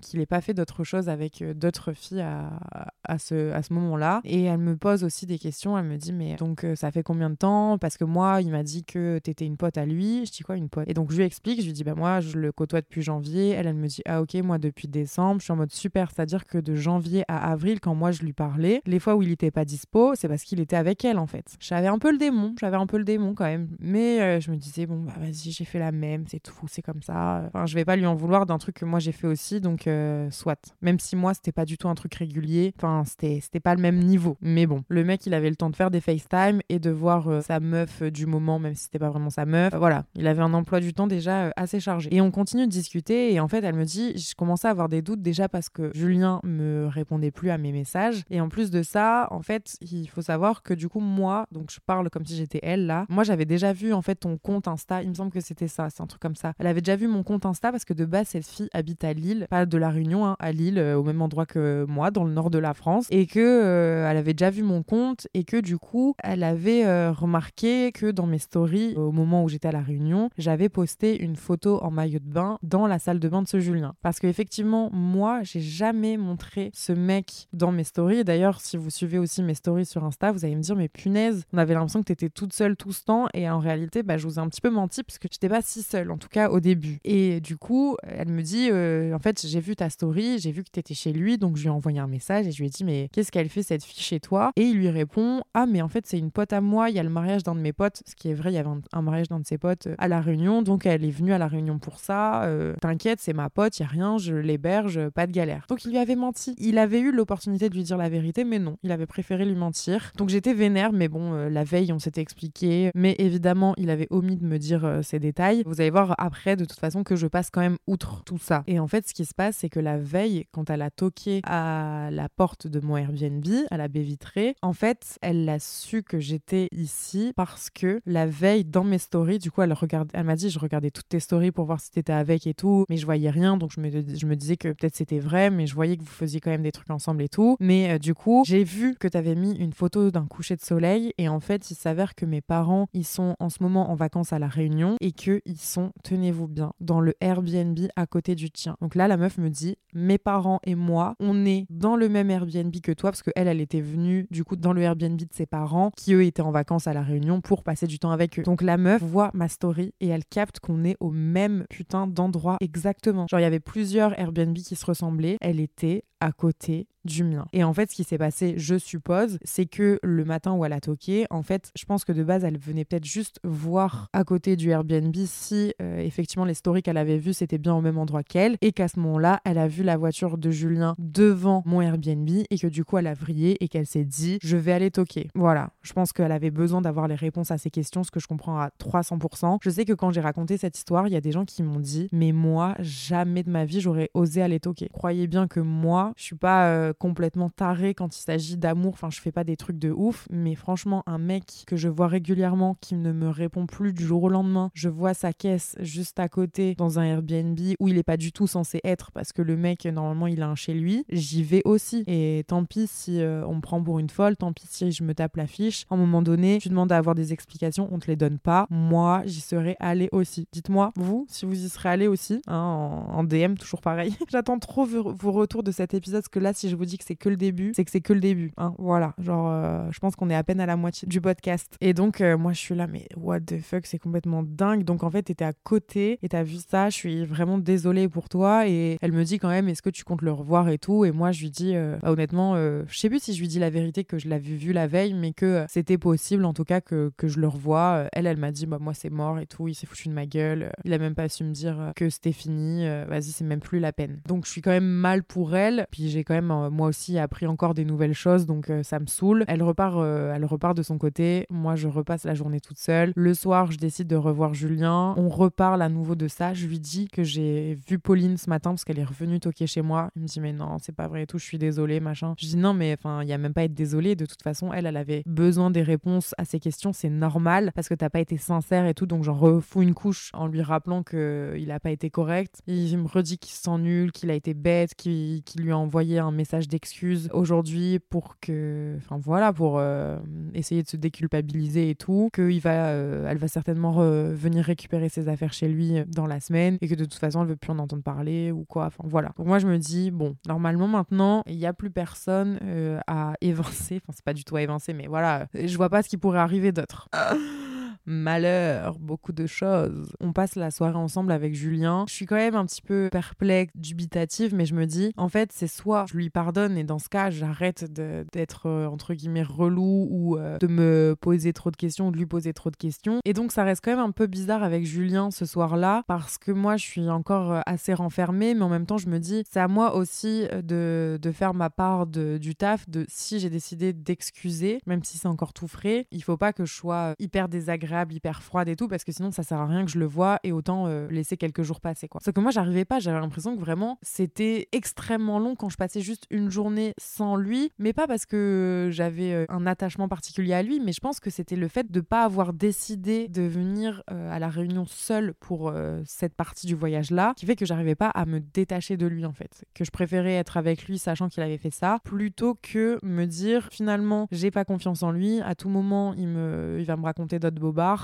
qu'il ait pas fait d'autre chose avec d'autres filles à, à ce à ce moment-là. Et elle me pose aussi des questions elle me dit, mais donc euh, ça fait combien de temps? Parce que moi, il m'a dit que t'étais une pote à lui. Je dis quoi, une pote? Et donc je lui explique, je lui dis, bah moi, je le côtoie depuis janvier. Elle, elle me dit, ah ok, moi depuis décembre. Je suis en mode super, c'est-à-dire que de janvier à avril, quand moi je lui parlais, les fois où il était pas dispo, c'est parce qu'il était avec elle en fait. J'avais un peu le démon, j'avais un peu le démon quand même. Mais euh, je me disais, bon, bah vas-y, j'ai fait la même, c'est tout, c'est comme ça. Enfin, je vais pas lui en vouloir d'un truc que moi j'ai fait aussi, donc euh, soit. Même si moi, c'était pas du tout un truc régulier, enfin, c'était pas le même niveau. Mais bon, le mec, il avait le temps de faire des FaceTime et de voir euh, sa meuf euh, du moment, même si c'était pas vraiment sa meuf. voilà, il avait un emploi du temps déjà euh, assez chargé. Et on continue de discuter et en fait, elle me dit, je commençais à avoir des doutes déjà parce que Julien me répondait plus à mes messages. Et en plus de ça, en fait, il faut savoir que du coup, moi, donc je parle comme si j'étais elle là, moi j'avais déjà vu en fait ton compte Insta, il me semble que c'était ça, c'est un truc comme ça. Elle avait déjà vu mon compte Insta parce que de base, cette fille habite à Lille, pas de la Réunion, hein, à Lille, au même endroit que moi, dans le nord de la France, et que elle avait déjà vu mon compte et que du coup, elle avait euh, remarqué que dans mes stories, au moment où j'étais à la réunion, j'avais posté une photo en maillot de bain dans la salle de bain de ce Julien. Parce qu'effectivement, moi, j'ai jamais montré ce mec dans mes stories. D'ailleurs, si vous suivez aussi mes stories sur Insta, vous allez me dire, mais punaise, on avait l'impression que t'étais toute seule tout ce temps. Et en réalité, bah, je vous ai un petit peu menti parce que j'étais pas si seule, en tout cas au début. Et du coup, elle me dit, euh, en fait, j'ai vu ta story, j'ai vu que t'étais chez lui, donc je lui ai envoyé un message et je lui ai dit, mais qu'est-ce qu'elle fait cette fille chez toi? Et il lui répond, ah, mais en fait, c'est une pote à moi, il y a le mariage d'un de mes potes, ce qui est vrai, il y avait un, mariage d'un de ses potes euh, à la Réunion, donc elle est venue à la Réunion pour ça. Euh, t'inquiète, c'est ma pote, il y a rien, je l'héberge, pas de galère. Donc il lui avait menti. Il avait eu l'opportunité de lui dire la vérité, mais non, il avait préféré lui mentir. Donc j'étais vénère, mais bon, euh, la veille, on s'était expliqué. Mais évidemment, il avait omis de me dire ces détails. Vous allez voir après, de toute façon, que je passe quand même outre tout ça. Et en fait, ce qui se passe, c'est que la veille, quand elle a toqué à la porte de mon Airbnb, à la baie vitrée, en fait, elle a su que j'étais ici parce que la veille dans mes stories, du coup, elle, elle m'a dit je regardais toutes tes stories pour voir si t'étais avec et tout, mais je voyais rien, donc je me, je me disais que peut-être c'était vrai, mais je voyais que vous faisiez quand même des trucs ensemble et tout. Mais euh, du coup, j'ai vu que t'avais mis une photo d'un coucher de soleil et en fait, il s'avère que mes parents, ils sont en ce moment en vacances à la Réunion et que ils sont, tenez-vous bien, dans le Airbnb à côté du tien. Donc là, la meuf me dit mes parents et moi, on est dans le même Airbnb que toi parce que elle, elle était venue du coup dans le Airbnb de ses parents qui eux étaient en vacances à la Réunion pour passer du temps avec eux. Donc la meuf voit ma story et elle capte qu'on est au même putain d'endroit exactement. Genre il y avait plusieurs Airbnb qui se ressemblaient. Elle était à côté du mien. Et en fait, ce qui s'est passé, je suppose, c'est que le matin où elle a toqué, en fait, je pense que de base, elle venait peut-être juste voir à côté du Airbnb si euh, effectivement les stories qu'elle avait vues, c'était bien au même endroit qu'elle, et qu'à ce moment-là, elle a vu la voiture de Julien devant mon Airbnb, et que du coup, elle a vrillé et qu'elle s'est dit, je vais aller toquer. Voilà, je pense qu'elle avait besoin d'avoir les réponses à ces questions, ce que je comprends à 300%. Je sais que quand j'ai raconté cette histoire, il y a des gens qui m'ont dit, mais moi, jamais de ma vie, j'aurais osé aller toquer. Croyez bien que moi, je suis pas euh, complètement tarée quand il s'agit d'amour. Enfin, je fais pas des trucs de ouf. Mais franchement, un mec que je vois régulièrement qui ne me répond plus du jour au lendemain, je vois sa caisse juste à côté dans un Airbnb où il est pas du tout censé être parce que le mec, normalement, il a un chez lui. J'y vais aussi. Et tant pis si euh, on me prend pour une folle, tant pis si je me tape la fiche. À un moment donné, tu demandes à avoir des explications, on te les donne pas. Moi, j'y serais allée aussi. Dites-moi, vous, si vous y serez allé aussi, hein, en, DM, toujours pareil. J'attends trop vos retours de cet épisode parce que là, si je vous dis que c'est que le début, c'est que c'est que le début. Hein. Voilà, genre, euh, je pense qu'on est à peine à la moitié du podcast. Et donc, euh, moi, je suis là, mais what the fuck, c'est complètement dingue. Donc, en fait, t'étais à côté et t'as vu ça. Je suis vraiment désolée pour toi. Et elle me dit quand même, est-ce que tu comptes le revoir et tout? Et moi, je lui dis, euh, bah, honnêtement, je sais plus si je lui dis la vérité que je l'avais vu la veille, mais que c'était possible, en tout cas, que, que je le revois. Elle, elle m'a dit, bah, moi, c'est mort et tout. Il s'est foutu de ma gueule. Il a même pas su me dire que c'était fini. Vas-y, c'est même plus la peine. Donc, je suis quand même mal pour elle. Puis, j'ai quand même, moi aussi, appris encore des nouvelles choses. Donc, ça me saoule. Elle repart, elle repart de son côté. Moi, je repasse la journée toute seule. Le soir, je décide de revoir Julien. On reparle à nouveau de ça. Je lui dis que j'ai vu Pauline ce matin parce qu'elle est revenue toquer chez moi. Il me dit, mais non, c'est pas vrai et tout, je suis désolée, machin. Je dis, non, mais enfin, il y a même pas à être désolée. De toute façon, elle, elle avait besoin des réponses à ces questions. C'est normal parce que t'as pas été sincère et tout. Donc, j'en refous une couche en lui rappelant qu'il a pas été correct. Il me redit qu'il se sent nul, qu'il a été bête, qu'il lui a envoyé un message d'excuse aujourd'hui pour que. Enfin, voilà, pour euh, essayer de se déculpabiliser et tout. Qu'il va, euh, elle va certainement venir récupérer ses affaires chez lui euh, dans la semaine et que de toute façon, elle veut plus en entendre parler ou quoi. Enfin, voilà. Donc, moi, je me dis, bon, normalement, maintenant, il n'y a plus personne à évincer. Enfin, c'est pas du tout à évincer, mais voilà. Je vois pas ce qui pourrait arriver d'autre malheur, beaucoup de choses. On passe la soirée ensemble avec Julien. Je suis quand même un petit peu perplexe, dubitative, mais je me dis, en fait, c'est soit je lui pardonne et dans ce cas, j'arrête d'être euh, entre guillemets relou ou euh, de me poser trop de questions ou de lui poser trop de questions. Et donc, ça reste quand même un peu bizarre avec Julien ce soir-là parce que moi, je suis encore euh, assez renfermée, mais en même temps, je me dis, c'est à moi aussi de, de faire ma part de, du taf, de si j'ai décidé d'excuser, même si c'est encore tout frais, il faut pas que je sois hyper désagréable hyper froide et tout, parce que sinon ça sert à rien que je le vois et autant euh, laisser quelques jours passer quoi. Sauf que moi j'arrivais pas, j'avais l'impression que vraiment c'était extrêmement long quand je passais juste une journée sans lui, mais pas parce que j'avais euh, un attachement particulier à lui, mais je pense que c'était le fait de pas avoir décidé de venir euh, à la réunion seule pour cette partie du voyage là, qui fait que j'arrivais pas à me détacher de lui en fait, que je préférais être avec lui sachant qu'il avait fait ça, plutôt que me dire finalement j'ai pas confiance en lui, à tout moment il me, il va me raconter d'autres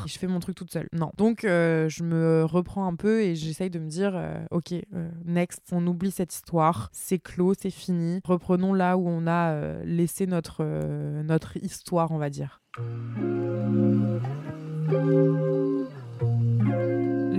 je fais mon truc toute seule. Non. Donc euh, je me reprends un peu et j'essaye de me dire euh, ok, euh, next, on oublie cette histoire, c'est clos, c'est fini. Reprenons là où on a laissé notre, notre histoire, on va dire.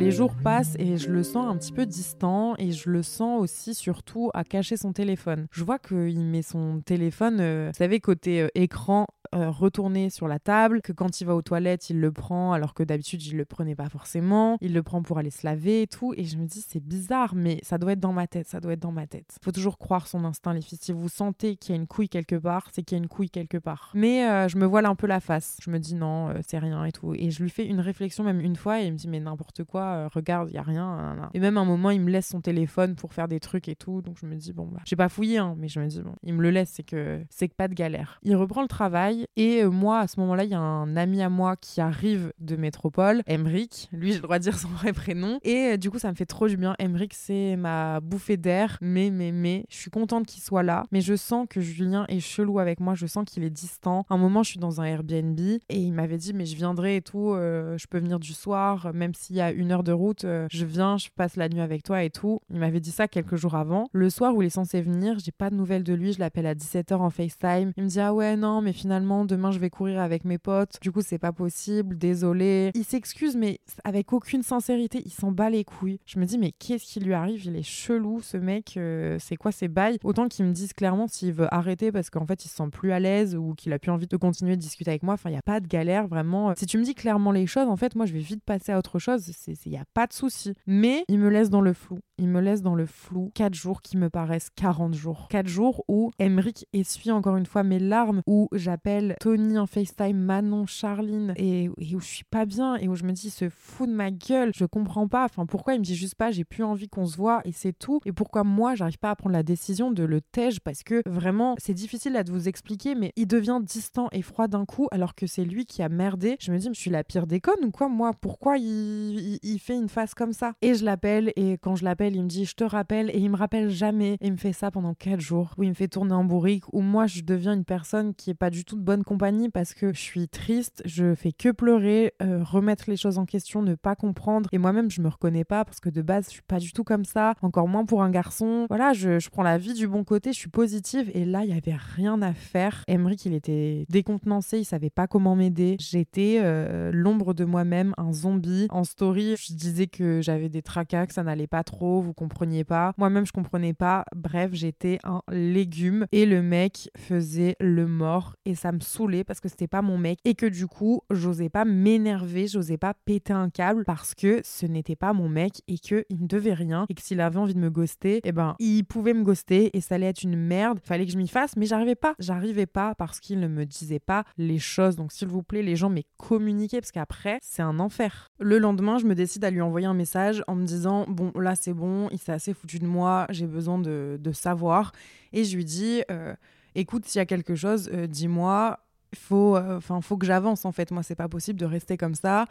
Les jours passent et je le sens un petit peu distant et je le sens aussi surtout à cacher son téléphone. Je vois qu'il met son téléphone, vous savez, côté écran euh, retourner sur la table, que quand il va aux toilettes, il le prend alors que d'habitude il le prenait pas forcément, il le prend pour aller se laver et tout. Et je me dis, c'est bizarre, mais ça doit être dans ma tête, ça doit être dans ma tête. Faut toujours croire son instinct, les filles. Si vous sentez qu'il y a une couille quelque part, c'est qu'il y a une couille quelque part. Mais euh, je me voile un peu la face. Je me dis, non, euh, c'est rien et tout. Et je lui fais une réflexion même une fois et il me dit, mais n'importe quoi, regarde, il y a rien. Et même un moment, il me laisse son téléphone pour faire des trucs et tout. Donc je me dis, bon, bah, j'ai pas fouillé, hein, mais je me dis, bon, il me le laisse, c'est que c'est pas de galère. Il reprend le travail et euh, moi, à ce moment-là, il y a un ami à moi qui arrive de métropole, Emric. Lui, j'ai le droit de dire son vrai prénom. Et euh, du coup, ça me fait trop du bien. Emric, c'est ma bouffée d'air. Mais, mais, mais, je suis contente qu'il soit là. Mais je sens que Julien est chelou avec moi. Je sens qu'il est distant. un moment, je suis dans un Airbnb et il m'avait dit, mais je viendrai et tout. Euh, je peux venir du soir, même s'il y a une heure de route. je viens, je passe la nuit avec toi et tout. Il m'avait dit ça quelques jours avant. Le soir où il est censé venir, j'ai pas de nouvelles de lui. Je l'appelle à 17h en FaceTime. Il me dit, ah ouais, non, mais finalement, demain je vais courir avec mes potes, du coup c'est pas possible, désolé. Il s'excuse mais avec aucune sincérité, il s'en bat les couilles. Je me dis mais qu'est-ce qui lui arrive? Il est chelou ce mec, euh, c'est quoi ses bails? Autant qu'il me dise clairement s'il veut arrêter parce qu'en fait il se sent plus à l'aise ou qu'il a plus envie de continuer de discuter avec moi. Enfin il y a pas de galère vraiment. Si tu me dis clairement les choses, en fait moi je vais vite passer à autre chose, il y a pas de souci. Mais il me laisse dans le flou. Il me laisse dans le flou 4 jours qui me paraissent 40 jours. 4 jours où Emric essuie encore une fois mes larmes, où j'appelle Tony en FaceTime, Manon, Charline, et, où je suis pas bien et où je me dis, se fout de ma gueule, je comprends pas. Enfin, pourquoi il me dit juste pas, j'ai plus envie qu'on se voit et c'est tout. Et pourquoi moi, j'arrive pas à prendre la décision de le tège parce que vraiment, c'est difficile à de vous expliquer, mais il devient distant et froid d'un coup alors que c'est lui qui a merdé. Je me dis, je suis la pire des connes ou quoi, moi? Pourquoi il, fait une face comme ça Et je l'appelle et quand je l'appelle, il me dit, je te rappelle et il me rappelle jamais et il me fait ça pendant 4 jours où il me fait tourner en bourrique où moi, je deviens une personne qui est pas du tout de bonne compagnie parce que je suis triste, je fais que pleurer, euh, remettre les choses en question, ne pas comprendre. Et moi-même, je me reconnais pas parce que de base, je suis pas du tout comme ça. Encore moins pour un garçon. Voilà, je, je prends la vie du bon côté, je suis positive. Et là, il y avait rien à faire. Emmerich, il était décontenancé, il savait pas comment m'aider. J'étais euh, l'ombre de moi-même, un zombie. En story, je disais que j'avais des tracas, que ça n'allait pas trop, vous compreniez pas. Moi-même, je comprenais pas. Bref, j'étais un légume. Et le mec faisait le mort. Et ça me saoulait parce que c'était pas mon mec. Et que du coup, j'osais pas m'énerver, j'osais pas péter un câble parce que ce n'était pas mon mec et qu'il ne devait rien. Et que s'il avait envie de me ghoster, eh ben, il pouvait me ghoster et ça allait être une merde. Fallait que je m'y fasse, mais j'arrivais pas. J'arrivais pas parce qu'il ne me disait pas les choses. Donc, s'il vous plaît, les gens, mais communiquez parce qu'après, c'est un enfer. Le lendemain, je me décide à lui envoyer un message en me disant Bon, là, c'est bon, il s'est assez foutu de moi, j'ai besoin de, de, savoir. Et je lui dis euh, Écoute, s'il y a quelque chose, euh, dis-moi. Faut, euh, enfin, faut que j'avance en fait. Moi, c'est pas possible de rester comme ça.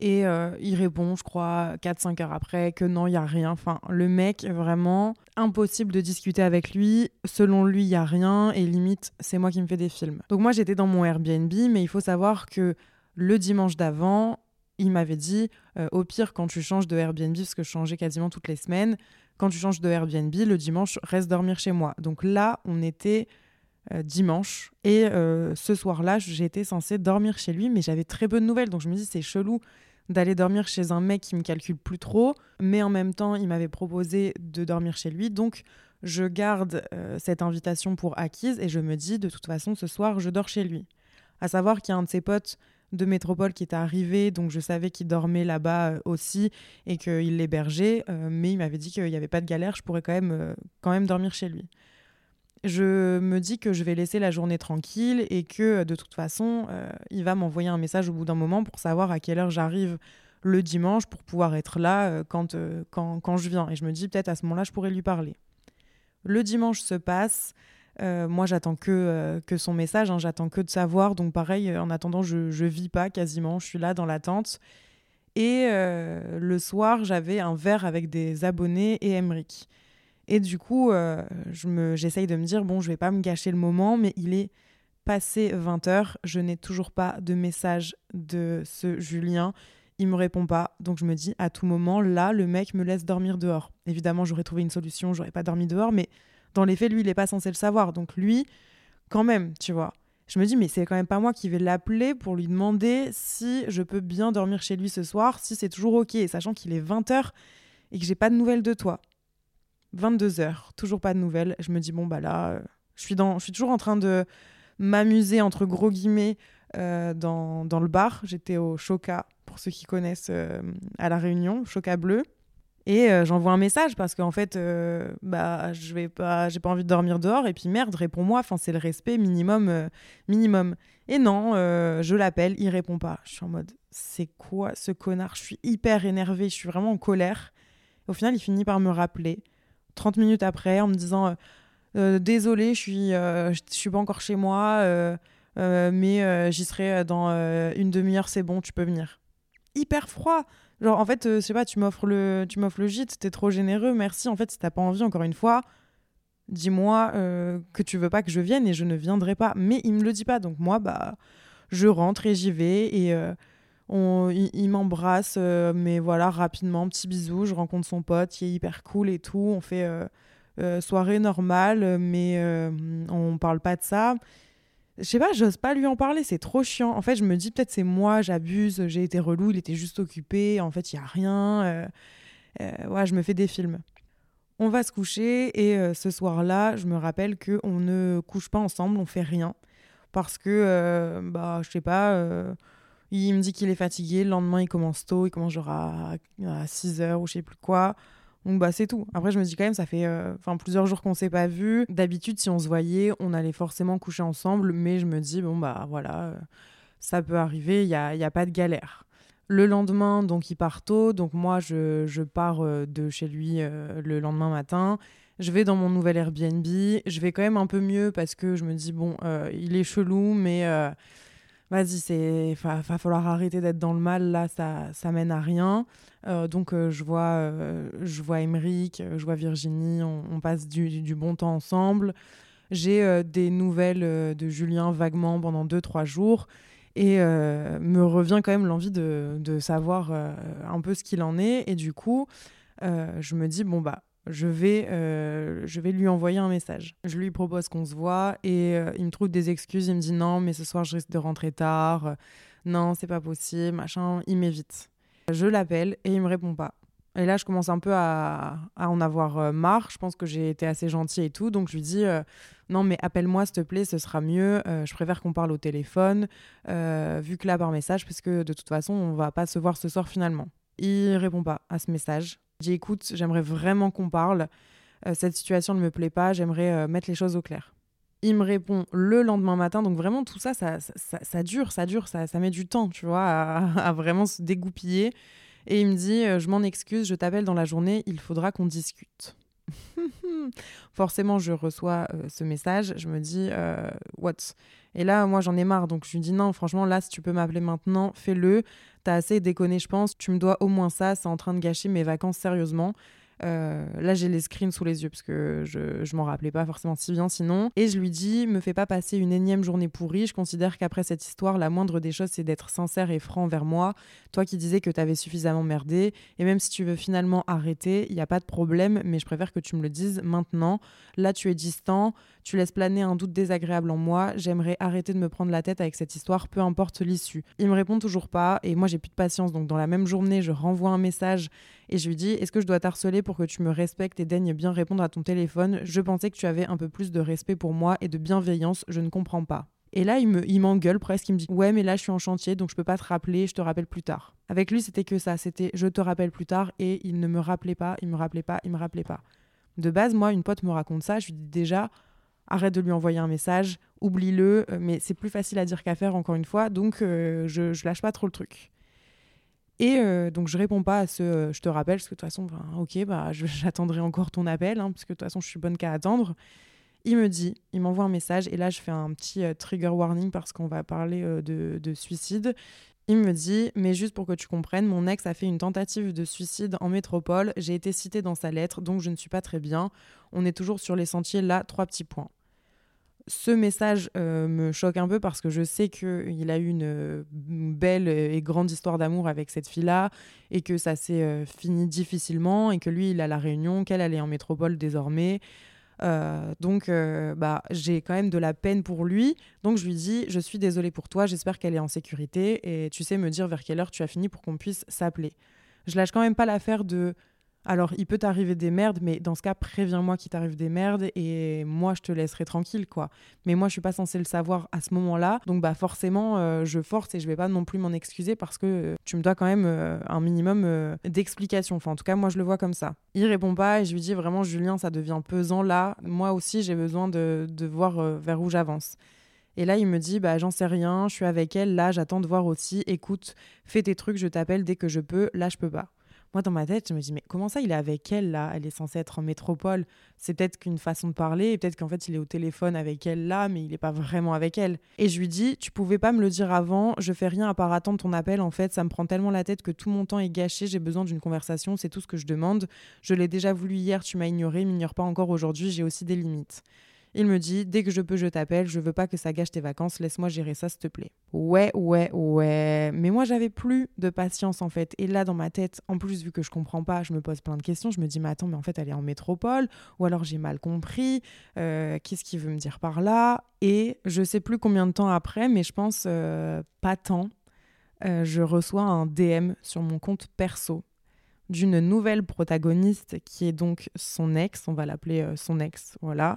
Et il répond, je crois, 4-5 heures après, que non, il n'y a rien. Enfin, le mec, vraiment, impossible de discuter avec lui. Selon lui, il n'y a rien. Et limite, c'est moi qui me fais des films. Donc moi, j'étais dans mon Airbnb, mais il faut savoir que le dimanche d'avant, il m'avait dit, euh, au pire, quand tu changes de Airbnb, parce que je changeais quasiment toutes les semaines, quand tu changes de Airbnb, le dimanche, reste dormir chez moi. Donc là, on était euh, dimanche. Et euh, ce soir-là, j'étais censée dormir chez lui, mais j'avais très peu de nouvelles. Donc je me dis, c'est chelou d'aller dormir chez un mec qui me calcule plus trop, mais en même temps, il m'avait proposé de dormir chez lui. Donc je garde cette invitation pour acquise et je me dis, de toute façon, ce soir, je dors chez lui. À savoir qu'il y a un de ses potes de métropole qui était arrivé, donc je savais qu'il dormait là-bas aussi et qu'il l'hébergeait, mais il m'avait dit qu'il n'y avait pas de galère, je pourrais quand même, quand même dormir chez lui je me dis que je vais laisser la journée tranquille et que de toute façon, euh, il va m'envoyer un message au bout d'un moment pour savoir à quelle heure j'arrive le dimanche pour pouvoir être là euh, quand, euh, quand, quand, je viens. Et je me dis peut-être à ce moment-là, je pourrais lui parler. Le dimanche se passe. Moi, j'attends que, que son message, hein, j'attends que de savoir. Donc, pareil, en attendant, je ne vis pas quasiment. Je suis là dans l'attente. Et le soir, j'avais un verre avec des abonnés et Emric. Et du coup, euh, j'essaye de me dire, bon, je vais pas me gâcher le moment, mais il est passé 20h, je n'ai toujours pas de message de ce Julien. Il me répond pas, donc je me dis à tout moment, là, le mec me laisse dormir dehors. Évidemment, j'aurais trouvé une solution, j'aurais pas dormi dehors, mais dans les faits, lui, il est pas censé le savoir. Donc lui, quand même, tu vois. Je me dis, mais c'est quand même pas moi qui vais l'appeler pour lui demander si je peux bien dormir chez lui ce soir, si c'est toujours ok, sachant qu'il est 20h et que j'ai pas de nouvelles de toi. 22h, toujours pas de nouvelles. Je me dis, bon, bah là, euh, je, suis dans, je suis toujours en train de m'amuser, entre gros guillemets, euh, dans, dans, le bar. J'étais au Choca, pour ceux qui connaissent, euh, à La Réunion, Choca Bleu. Et j'envoie un message parce qu'en fait, bah, je vais pas, j'ai pas envie de dormir dehors. Et puis merde, réponds-moi. Enfin, c'est le respect minimum, minimum. Et non, je l'appelle, il répond pas. Je suis en mode, c'est quoi ce connard? Je suis hyper énervée, je suis vraiment en colère. Au final, il finit par me rappeler. 30 minutes après en me disant euh, euh, désolé, je suis, euh, je suis pas encore chez moi, mais j'y serai dans une demi-heure, c'est bon, tu peux venir. Hyper froid. Genre, en fait, je sais pas, tu m'offres le, tu m'offres le gîte, t'es trop généreux, merci. En fait, si t'as pas envie, encore une fois, dis-moi que tu veux pas que je vienne et je ne viendrai pas. Mais il me le dit pas, donc moi, bah, je rentre et j'y vais et il, m'embrasse, euh, mais voilà, rapidement, petit bisou. Je rencontre son pote, qui est hyper cool et tout. On fait euh, euh, soirée normale, mais on parle pas de ça. Je sais pas, j'ose pas lui en parler, c'est trop chiant. En fait, je me dis peut-être c'est moi, j'abuse, j'ai été relou, il était juste occupé, en fait, il y a rien. ouais, je me fais des films. On va se coucher et ce soir-là, je me rappelle que on ne couche pas ensemble, on fait rien parce que bah je sais pas il me dit qu'il est fatigué. Le lendemain, il commence tôt. Il commence genre à, 6 heures ou je sais plus quoi. Donc bah c'est tout. Après je me dis quand même ça fait euh, plusieurs jours qu'on s'est pas vu. D'habitude si on se voyait, on allait forcément coucher ensemble, mais je me dis bon bah voilà, euh, ça peut arriver, il y a, pas de galère. Le lendemain donc il part tôt, donc moi je, je pars euh, de chez lui le lendemain matin. Je vais dans mon nouvel Airbnb, je vais quand même un peu mieux parce que je me dis bon il est chelou mais vas-y, c'est va, falloir arrêter d'être dans le mal, là, ça, ça mène à rien. Euh, donc, euh, je vois, euh, je vois Emeric, je vois Virginie, on, passe du, du, bon temps ensemble. J'ai des nouvelles de Julien vaguement pendant 2-3 jours. Et me revient quand même l'envie de, de savoir un peu ce qu'il en est. Et du coup, je me dis, bon, bah, je vais, euh, je vais lui envoyer un message. Je lui propose qu'on se voit et euh, il me trouve des excuses. Il me dit non, mais ce soir je risque de rentrer tard. non, c'est pas possible, machin. Il m'évite. Je l'appelle et il me répond pas. Et là, je commence un peu à, en avoir euh, marre. Je pense que j'ai été assez gentille et tout. Donc, je lui dis Non, mais appelle-moi, s'il te plaît, ce sera mieux. je préfère qu'on parle au téléphone, vu que là, par message, parce que de toute façon, on va pas se voir ce soir finalement. Il répond pas à ce message. J'ai écoute, j'aimerais vraiment qu'on parle. Euh, cette situation ne me plaît pas, j'aimerais euh, mettre les choses au clair. Il me répond le lendemain matin, donc vraiment tout ça, ça, ça, dure, ça dure, ça, ça met du temps, tu vois, à, vraiment se dégoupiller. Et il me dit, euh, je m'en excuse, je t'appelle dans la journée, il faudra qu'on discute. Forcément, je reçois ce message, je me dis, what? Et là, moi, j'en ai marre, donc je lui dis, non, franchement, là, si tu peux m'appeler maintenant, fais-le assez déconné, je pense. Tu me dois au moins ça. C'est en train de gâcher mes vacances sérieusement. Euh, là, j'ai les screens sous les yeux parce que je, je m'en rappelais pas forcément si bien sinon. Et je lui dis, me fais pas passer une énième journée pourrie. Je considère qu'après cette histoire, la moindre des choses, c'est d'être sincère et franc vers moi. Toi qui disais que tu avais suffisamment merdé. Et même si tu veux finalement arrêter, il n'y a pas de problème, mais je préfère que tu me le dises maintenant. Là, tu es distant, tu laisses planer un doute désagréable en moi. J'aimerais arrêter de me prendre la tête avec cette histoire, peu importe l'issue. Il me répond toujours pas et moi, j'ai plus de patience. Donc, dans la même journée, je renvoie un message et je lui dis Est-ce que je dois t'harceler pour que tu me respectes et daignes bien répondre à ton téléphone? Je pensais que tu avais un peu plus de respect pour moi et de bienveillance, je ne comprends pas. Et là, il, me, il m'engueule presque, il me dit Ouais, mais là, je suis en chantier, donc je peux pas te rappeler, je te rappelle plus tard. Avec lui, c'était que ça, c'était Je te rappelle plus tard, et il ne me rappelait pas, il me rappelait pas, il me rappelait pas. De base, moi, une pote me raconte ça, je lui dis déjà Arrête de lui envoyer un message, oublie-le, euh, mais c'est plus facile à dire qu'à faire, encore une fois, donc euh, je, je lâche pas trop le truc. Et euh, donc, je réponds pas à ce je te rappelle, parce que de toute façon, ok, bah, j'attendrai encore ton appel, hein, parce que de toute façon, je suis bonne qu'à attendre. Il me dit, il m'envoie un message, et là, je fais un petit trigger warning parce qu'on va parler de, suicide. Il me dit, mais juste pour que tu comprennes, mon ex a fait une tentative de suicide en métropole. J'ai été citée dans sa lettre, donc je ne suis pas très bien. On est toujours sur les sentiers, là, trois petits points ce message euh, me choque un peu parce que je sais qu'il a eu une, belle et grande histoire d'amour avec cette fille-là et que ça s'est euh, fini difficilement et que lui, il a la Réunion, qu'elle, elle est en métropole désormais. Euh, donc, bah, j'ai quand même de la peine pour lui. Donc, je lui dis Je suis désolée pour toi, j'espère qu'elle est en sécurité et tu sais me dire vers quelle heure tu as fini pour qu'on puisse s'appeler. Je lâche quand même pas l'affaire de alors, il peut t'arriver des merdes, mais dans ce cas, préviens-moi qu'il t'arrive des merdes et moi, je te laisserai tranquille, quoi. Mais moi, je suis pas censée le savoir à ce moment-là. Donc, bah, forcément, euh, je force et je vais pas non plus m'en excuser parce que euh, tu me dois quand même euh, un minimum d'explication. Enfin, en tout cas, moi, je le vois comme ça. Il répond pas et je lui dis vraiment, Julien, ça devient pesant là. Moi aussi, j'ai besoin de, de voir vers où j'avance. Et là, il me dit, bah, j'en sais rien, je suis avec elle, là, j'attends de voir aussi. Écoute, fais tes trucs, je t'appelle dès que je peux. Là, je peux pas. Moi, dans ma tête, je me dis, mais comment ça, il est avec elle, là? Elle est censée être en métropole. C'est peut-être qu'une façon de parler, peut-être qu'en fait, il est au téléphone avec elle, là, mais il n'est pas vraiment avec elle. Et je lui dis, tu pouvais pas me le dire avant, je fais rien à part attendre ton appel, en fait, ça me prend tellement la tête que tout mon temps est gâché, j'ai besoin d'une conversation, c'est tout ce que je demande. Je l'ai déjà voulu hier, tu m'as ignoré, m'ignore pas encore aujourd'hui, j'ai aussi des limites. Il me dit Dès que je peux, je t'appelle. Je veux pas que ça gâche tes vacances. Laisse-moi gérer ça, s'il te plaît. Ouais, ouais, ouais. Mais moi, j'avais plus de patience, en fait. Et là, dans ma tête, en plus, vu que je comprends pas, je me pose plein de questions. Je me dis Mais attends, mais en fait, elle est en métropole. Ou alors, j'ai mal compris. Euh, qu'est-ce qu'il veut me dire par là? Et je sais plus combien de temps après, mais je pense euh, pas tant. Euh, je reçois un DM sur mon compte perso d'une nouvelle protagoniste qui est donc son ex, on va l'appeler son ex, voilà,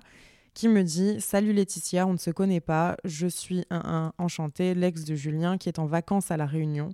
qui me dit Salut Laetitia, on ne se connaît pas, je suis un, un enchanté, l'ex de Julien qui est en vacances à La Réunion.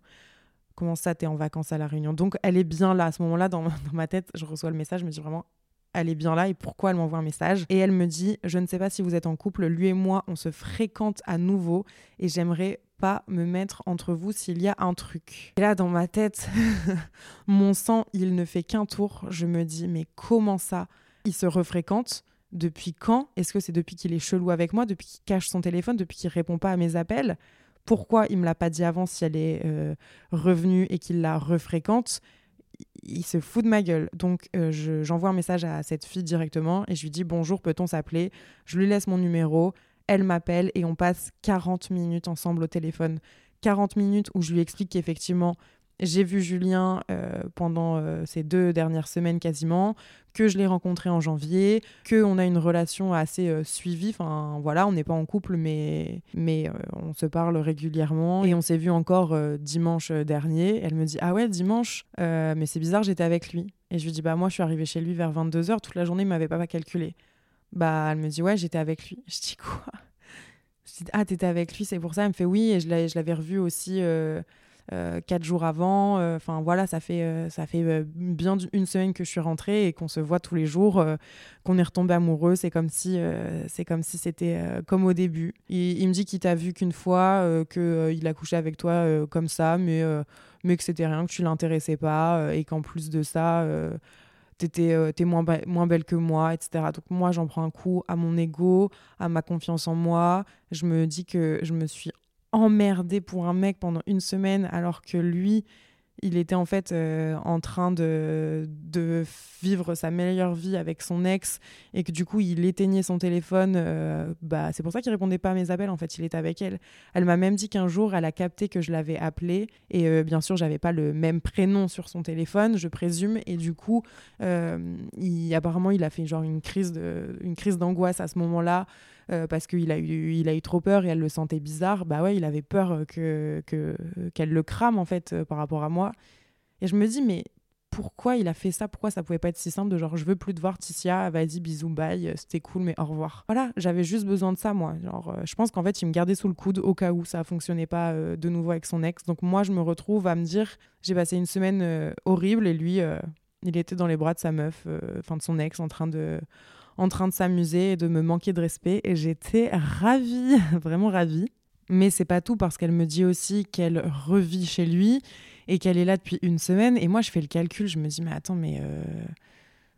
Comment ça, t'es en vacances à La Réunion? Donc elle est bien là. À ce moment-là, dans, ma tête, je reçois le message, je me dis vraiment elle est bien là et pourquoi elle m'envoie un message? Et elle me dit, je ne sais pas si vous êtes en couple, lui et moi, on se fréquente à nouveau et j'aimerais pas me mettre entre vous s'il y a un truc. Et là, dans ma tête, mon sang, il ne fait qu'un tour. Je me dis, mais comment ça? Il se refréquente depuis quand Est-ce que c'est depuis qu'il est chelou avec moi, depuis qu'il cache son téléphone, depuis qu'il répond pas à mes appels? Pourquoi il me l'a pas dit avant si elle est euh, revenue et qu'il la refréquente? Il se fout de ma gueule. Donc j'envoie un message à cette fille directement et je lui dis bonjour, peut-on s'appeler? Je lui laisse mon numéro, elle m'appelle et on passe 40 minutes ensemble au téléphone. 40 minutes où je lui explique qu'effectivement, j'ai vu Julien euh, pendant euh, ces deux dernières semaines quasiment, que je l'ai rencontré en janvier, qu'on a une relation assez euh, suivie. Enfin voilà, on n'est pas en couple, mais, mais on se parle régulièrement. Et on s'est vu encore dimanche dernier. Elle me dit Ah ouais, dimanche, mais c'est bizarre, j'étais avec lui. Et je lui dis Bah moi, je suis arrivée chez lui vers 22h, toute la journée, il m'avait pas calculé. Bah elle me dit Ouais, j'étais avec lui. Je dis Quoi? Je dis Ah, t'étais avec lui, c'est pour ça. Elle me fait Oui, et je l'avais revu aussi quatre jours avant. Euh, enfin voilà, ça fait, euh, ça fait bien une semaine que je suis rentrée et qu'on se voit tous les jours, qu'on est retombé amoureux. C'est comme si comme si c'était comme au début. Il, me dit qu'il t'a vu qu'une fois, qu'il a couché avec toi comme ça, mais, mais que c'était rien, que tu l'intéressais pas et qu'en plus de ça t'étais t'es moins, moins belle que moi, etc. Donc moi, j'en prends un coup à mon ego, à ma confiance en moi. Je me dis que je me suis emmerdé pour un mec pendant une semaine alors que lui, il était en fait euh, en train de, de, vivre sa meilleure vie avec son ex et que du coup il éteignait son téléphone. Euh, bah, c'est pour ça qu'il répondait pas à mes appels en fait, il était avec elle. Elle m'a même dit qu'un jour elle a capté que je l'avais appelé et euh, bien sûr j'avais pas le même prénom sur son téléphone, je présume, et du coup il, apparemment il a fait genre une crise de, une crise d'angoisse à ce moment-là. Euh, parce qu'il a eu, il a eu trop peur et elle le sentait bizarre, bah ouais, il avait peur euh, que, qu'elle le crame en fait euh, par rapport à moi. Et je me dis, mais pourquoi il a fait ça? Pourquoi ça pouvait pas être si simple de genre, je veux plus te voir, Ticia, vas-y, bisous, bye, c'était cool, mais au revoir. Voilà, j'avais juste besoin de ça, moi. Genre, je pense qu'en fait, il me gardait sous le coude au cas où ça fonctionnait pas de nouveau avec son ex. Donc moi, je me retrouve à me dire, j'ai passé une semaine horrible et lui, il était dans les bras de sa meuf, enfin de son ex, en train de en train de s'amuser et de me manquer de respect. Et j'étais ravie, vraiment ravie. Mais c'est pas tout parce qu'elle me dit aussi qu'elle revit chez lui et qu'elle est là depuis une semaine. Et moi, je fais le calcul, je me dis, mais attends, mais. Euh,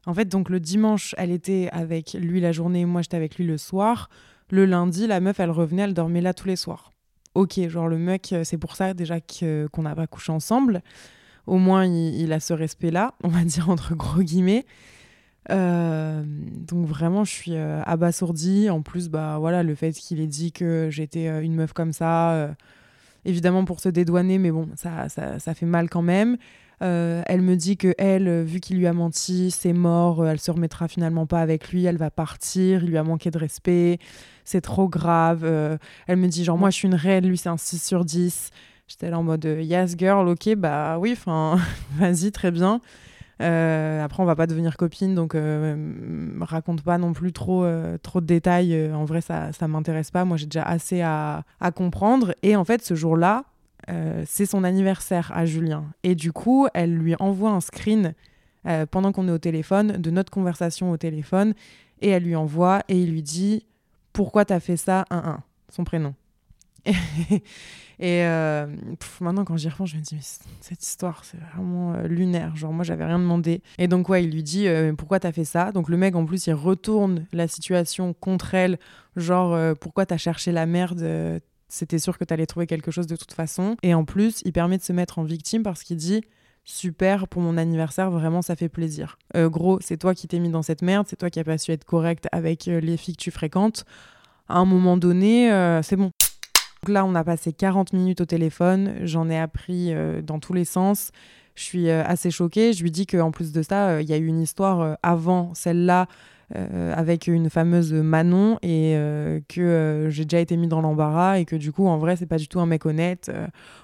en fait, donc le dimanche, elle était avec lui la journée, moi j'étais avec lui le soir. Le lundi, la meuf, elle revenait, elle dormait là tous les soirs. Ok, genre le mec, c'est pour ça déjà qu'on n'a pas couché ensemble. Au moins, il, a ce respect-là, on va dire entre gros guillemets. Euh, donc vraiment, je suis euh, abasourdie. En plus, bah voilà, le fait qu'il ait dit que j'étais euh, une meuf comme ça, évidemment pour se dédouaner, mais bon, ça, ça, ça fait mal quand même. elle me dit que elle, vu qu'il lui a menti, c'est mort, elle se remettra finalement pas avec lui, elle va partir, il lui a manqué de respect, c'est trop grave. elle me dit genre moi je suis une reine, lui c'est un 6 sur 10. J'étais là en mode yes girl, ok, bah oui, enfin vas-y, très bien. Euh, après, on va pas devenir copine, donc euh, raconte pas non plus trop, euh, trop de détails. en vrai, ça, ça m'intéresse pas. Moi, j'ai déjà assez à, à, comprendre. Et en fait, ce jour-là, c'est son anniversaire à Julien. Et du coup, elle lui envoie un screen pendant qu'on est au téléphone, de notre conversation au téléphone. Et elle lui envoie et il lui dit Pourquoi t'as fait ça 1-1 Son prénom. Et euh, maintenant, quand j'y repense, je me dis, mais cette histoire, c'est vraiment euh, lunaire. Genre, moi, j'avais rien demandé. Et donc, ouais, il lui dit, euh, pourquoi t'as fait ça? Donc, le mec, en plus, il retourne la situation contre elle. Genre, pourquoi t'as cherché la merde? C'était sûr que t'allais trouver quelque chose de toute façon. Et en plus, il permet de se mettre en victime parce qu'il dit, super pour mon anniversaire, vraiment ça fait plaisir. gros, c'est toi qui t'es mis dans cette merde, c'est toi qui as pas su être correct avec les filles que tu fréquentes. À un moment donné, c'est bon. Donc là, on a passé 40 minutes au téléphone, j'en ai appris euh, dans tous les sens. Je suis euh, assez choquée. Je lui dis qu'en plus de ça, euh, il y a eu une histoire avant celle-là avec une fameuse Manon et que j'ai déjà été mis dans l'embarras et que du coup, en vrai, c'est pas du tout un mec honnête.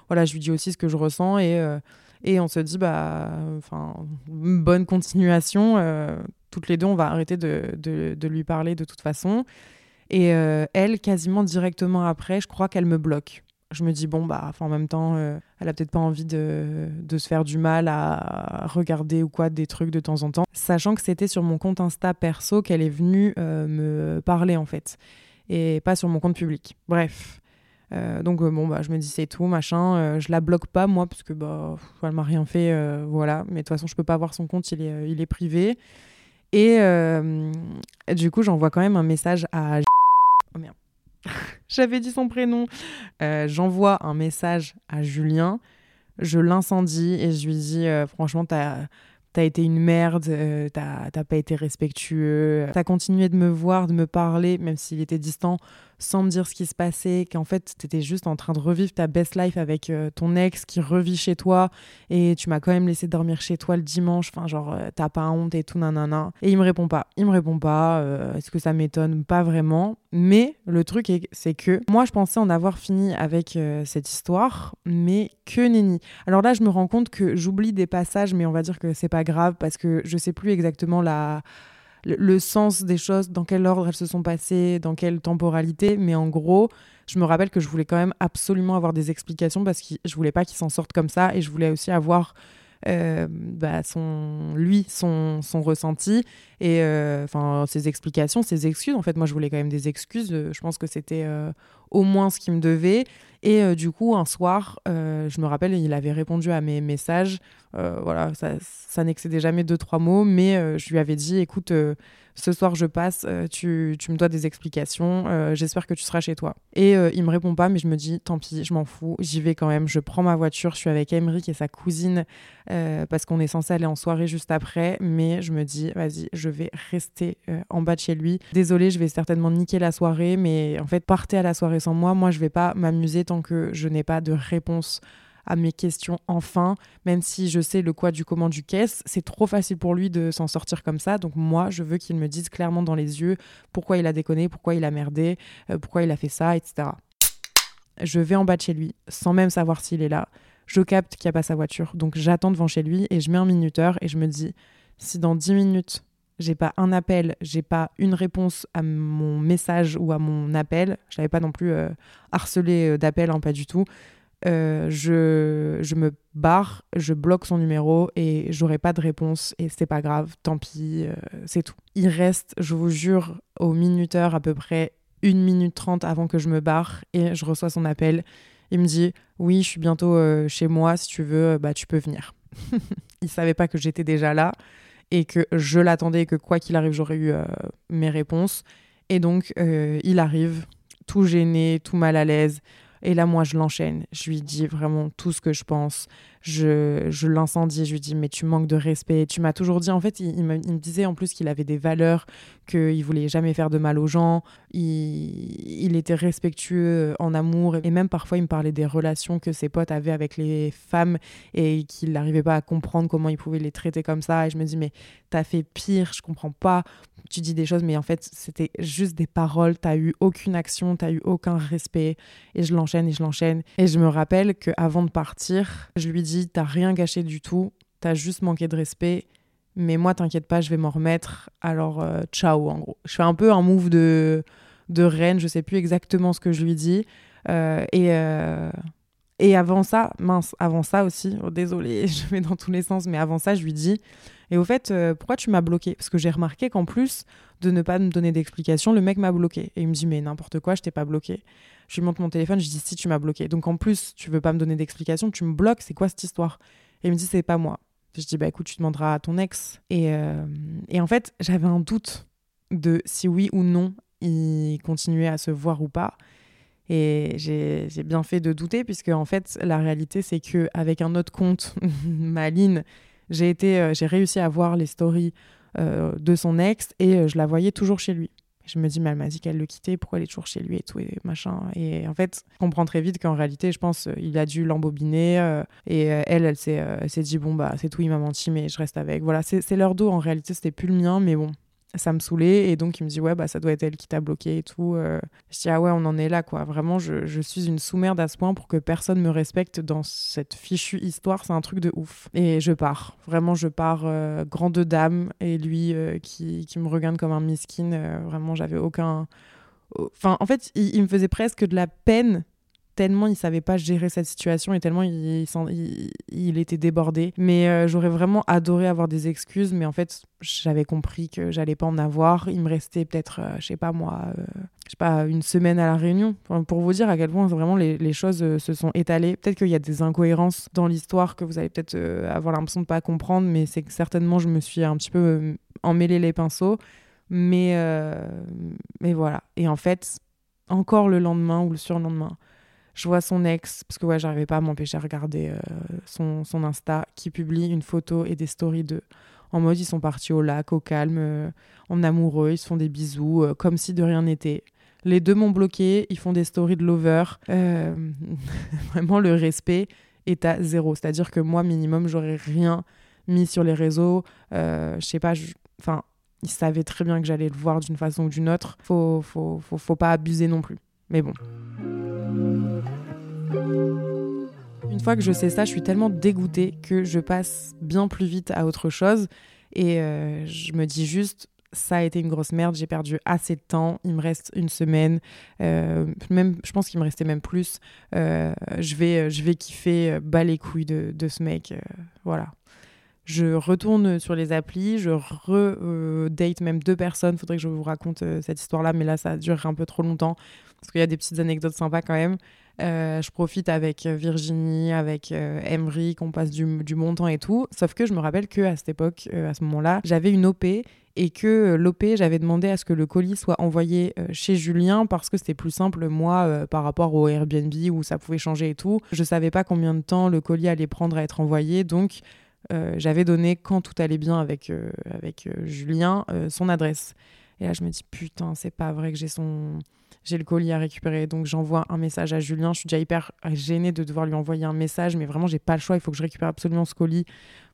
voilà, je lui dis aussi ce que je ressens et, et on se dit, bah, enfin, bonne continuation. toutes les deux, on va arrêter de, de, de lui parler de toute façon. Et euh, elle, quasiment directement après, je crois qu'elle me bloque. Je me dis, bon, bah, en même temps, euh, elle a peut-être pas envie de, de, se faire du mal à regarder ou quoi des trucs de temps en temps. Sachant que c'était sur mon compte Insta perso qu'elle est venue euh, me parler, en fait. Et pas sur mon compte public. Bref. donc bon bah je me dis c'est tout machin je la bloque pas moi parce que bah elle m'a rien fait voilà mais de toute façon je peux pas voir son compte il est il est privé et du coup j'envoie quand même un message à. J'avais dit son prénom. Euh, j'envoie un message à Julien. Je l'incendie et je lui dis euh, franchement, t'as été une merde, euh, t'as pas été respectueux, t'as continué de me voir, de me parler, même s'il était distant, sans me dire ce qui se passait, qu'en fait, t'étais juste en train de revivre ta best life avec euh, ton ex qui revit chez toi et tu m'as quand même laissé dormir chez toi le dimanche. Enfin, genre, t'as pas honte et tout, nanana. Et il me répond pas. Il me répond pas. Est-ce que ça m'étonne? Pas vraiment. Mais le truc, c'est que moi, je pensais en avoir fini avec cette histoire, mais que nenni. Alors là, je me rends compte que j'oublie des passages, mais on va dire que c'est pas grave parce que je sais plus exactement le, sens des choses, dans quel ordre elles se sont passées, dans quelle temporalité. Mais en gros, je me rappelle que je voulais quand même absolument avoir des explications parce que je voulais pas qu'il s'en sorte comme ça et je voulais aussi avoir euh, bah, son, lui, son, son ressenti et euh, ses explications, ses excuses. En fait, moi, je voulais quand même des excuses. Je pense que c'était euh, au moins ce qu'il me devait. Et du coup, un soir, je me rappelle, il avait répondu à mes messages. voilà, ça, n'excédait jamais deux, trois mots, mais je lui avais dit, écoute, ce soir je passe, euh, tu, me dois des explications, euh, j'espère que tu seras chez toi. Et euh, il me répond pas, mais je me dis, tant pis, je m'en fous, j'y vais quand même, je prends ma voiture, je suis avec Emeric et sa cousine, parce qu'on est censé aller en soirée juste après, mais je me dis, vas-y, je vais rester en bas de chez lui. Désolée, je vais certainement niquer la soirée, mais en fait, partez à la soirée moi, moi je vais pas m'amuser tant que je n'ai pas de réponse à mes questions enfin, même si je sais le quoi du comment du caisse, c'est trop facile pour lui de s'en sortir comme ça. Donc moi, je veux qu'il me dise clairement dans les yeux pourquoi il a déconné, pourquoi il a merdé, euh, pourquoi il a fait ça, etc. Je vais en bas de chez lui, sans même savoir s'il est là. Je capte qu'il n'y a pas sa voiture, donc j'attends devant chez lui et je mets un minuteur et je me dis, si dans 10 minutes, j'ai pas un appel, j'ai pas une réponse à mon message ou à mon appel, je n'avais pas non plus euh, harcelé euh, d'appel, hein, pas du tout, euh, je, me barre, je bloque son numéro et j'aurai pas de réponse et c'est pas grave, tant pis, c'est tout. Il reste, je vous jure, au minuteur à peu près une minute trente avant que je me barre et je reçois son appel. Il me dit oui, je suis bientôt chez moi, si tu veux, bah tu peux venir. il savait pas que j'étais déjà là et que je l'attendais que quoi qu'il arrive, j'aurais eu mes réponses. Et donc il arrive, tout gêné, tout mal à l'aise. Et là, moi, je l'enchaîne. Je lui dis vraiment tout ce que je pense. Je, je l'incendie. Je lui dis, mais tu manques de respect. Tu m'as toujours dit, en fait, il, me, disait en plus qu'il avait des valeurs, qu'il voulait jamais faire de mal aux gens. Il, il était respectueux en amour. Et même parfois, il me parlait des relations que ses potes avaient avec les femmes et qu'il n'arrivait pas à comprendre comment il pouvait les traiter comme ça. Et je me dis, mais t'as fait pire, je comprends pas tu dis des choses, mais en fait, c'était juste des paroles. T'as eu aucune action, t'as eu aucun respect. Et je l'enchaîne et je l'enchaîne. Et je me rappelle qu'avant de partir, je lui dis T'as rien gâché du tout, t'as juste manqué de respect. Mais moi, t'inquiète pas, je vais m'en remettre. Alors, euh, ciao, en gros. Je fais un peu un move de, de reine, je sais plus exactement ce que je lui dis. Euh, et. Euh, et avant ça, mince, avant ça aussi, oh, désolé, je vais dans tous les sens, mais avant ça, je lui dis et au fait, pourquoi tu m'as bloqué? Parce que j'ai remarqué qu'en plus de ne pas me donner d'explication, le mec m'a bloqué. Et il me dit, mais n'importe quoi, je t'ai pas bloqué. Je lui montre mon téléphone, je dis, si tu m'as bloqué. Donc en plus, tu veux pas me donner d'explication, tu me bloques, c'est quoi cette histoire? Et il me dit, c'est pas moi. Je dis, bah écoute, tu demanderas à ton ex. Et, euh, et en fait, j'avais un doute de si oui ou non il continuait à se voir ou pas. Et j'ai bien fait de douter, puisque en fait, la réalité, c'est que avec un autre compte, Maline, j'ai euh, réussi à voir les stories euh, de son ex et euh, je la voyais toujours chez lui. Je me dis, mais elle m'a dit qu'elle le quittait, pourquoi elle est toujours chez lui et tout, et machin. Et en fait, je comprends très vite qu'en réalité, je pense, il a dû l'embobiner. et elle, elle s'est, s'est dit, bon, bah, c'est tout, il m'a menti, mais je reste avec. Voilà, c'est, leur dos. En réalité, c'était plus le mien, mais bon, ça me saoulait et donc il me dit ouais bah ça doit être elle qui t'a bloqué et tout euh. je dis ah ouais on en est là quoi. Vraiment je, je, suis une sous-merde à ce point pour que personne me respecte dans cette fichue histoire c'est un truc de ouf. Et je pars. Vraiment je pars euh, grande dame et lui euh, qui, qui, me regarde comme un miskin vraiment j'avais aucun enfin en fait il, me faisait presque de la peine tellement il savait pas gérer cette situation et tellement il, il, était débordé. Mais euh, j'aurais vraiment adoré avoir des excuses, mais en fait, j'avais compris que j'allais pas en avoir. Il me restait peut-être, euh, je sais pas moi, euh, je sais pas, une semaine à la réunion. pour vous dire à quel point vraiment les, choses se sont étalées. Peut-être qu'il y a des incohérences dans l'histoire que vous allez peut-être avoir l'impression de pas comprendre, mais c'est que certainement je me suis un petit peu emmêlé les pinceaux. Mais, mais voilà. Et en fait, encore le lendemain ou le surlendemain, Je vois son ex, parce que ouais, j'arrivais pas à m'empêcher de regarder euh, son, son Insta, qui publie une photo et des stories de en mode ils sont partis au lac, au calme, euh, en amoureux, ils se font des bisous, euh, comme si de rien n'était. Les deux m'ont bloqué, ils font des stories de lover. Vraiment, le respect est à zéro. C'est-à-dire que moi, minimum, j'aurais rien mis sur les réseaux. je sais pas, enfin, ils savaient très bien que j'allais le voir d'une façon ou d'une autre. Faut, faut, faut, faut pas abuser non plus. Mais bon. Une fois que je sais ça, je suis tellement dégoûtée que je passe bien plus vite à autre chose. Et euh, je me dis juste, ça a été une grosse merde, j'ai perdu assez de temps, il me reste une semaine, euh, même, je pense qu'il me restait même plus. Euh, je, vais, je vais kiffer, bas les couilles de, ce mec. voilà. Je retourne sur les applis, je re-date même deux personnes. Faudrait que je vous raconte cette histoire-là, mais là, ça durerait un peu trop longtemps parce qu'il y a des petites anecdotes sympas quand même. Euh, je profite avec euh, Virginie, avec euh, Emery, qu'on passe du, du, bon temps et tout. Sauf que je me rappelle que à cette époque, à ce moment-là, j'avais une OP et que l'OP, j'avais demandé à ce que le colis soit envoyé chez Julien parce que c'était plus simple, moi, par rapport au Airbnb où ça pouvait changer et tout. Je savais pas combien de temps le colis allait prendre à être envoyé, donc j'avais donné, quand tout allait bien avec, avec Julien, son adresse. Et là, je me dis, putain, c'est pas vrai que j'ai son j'ai le colis à récupérer. Donc j'envoie un message à Julien. Je suis déjà hyper gênée de devoir lui envoyer un message, mais vraiment, j'ai pas le choix. Il faut que je récupère absolument ce colis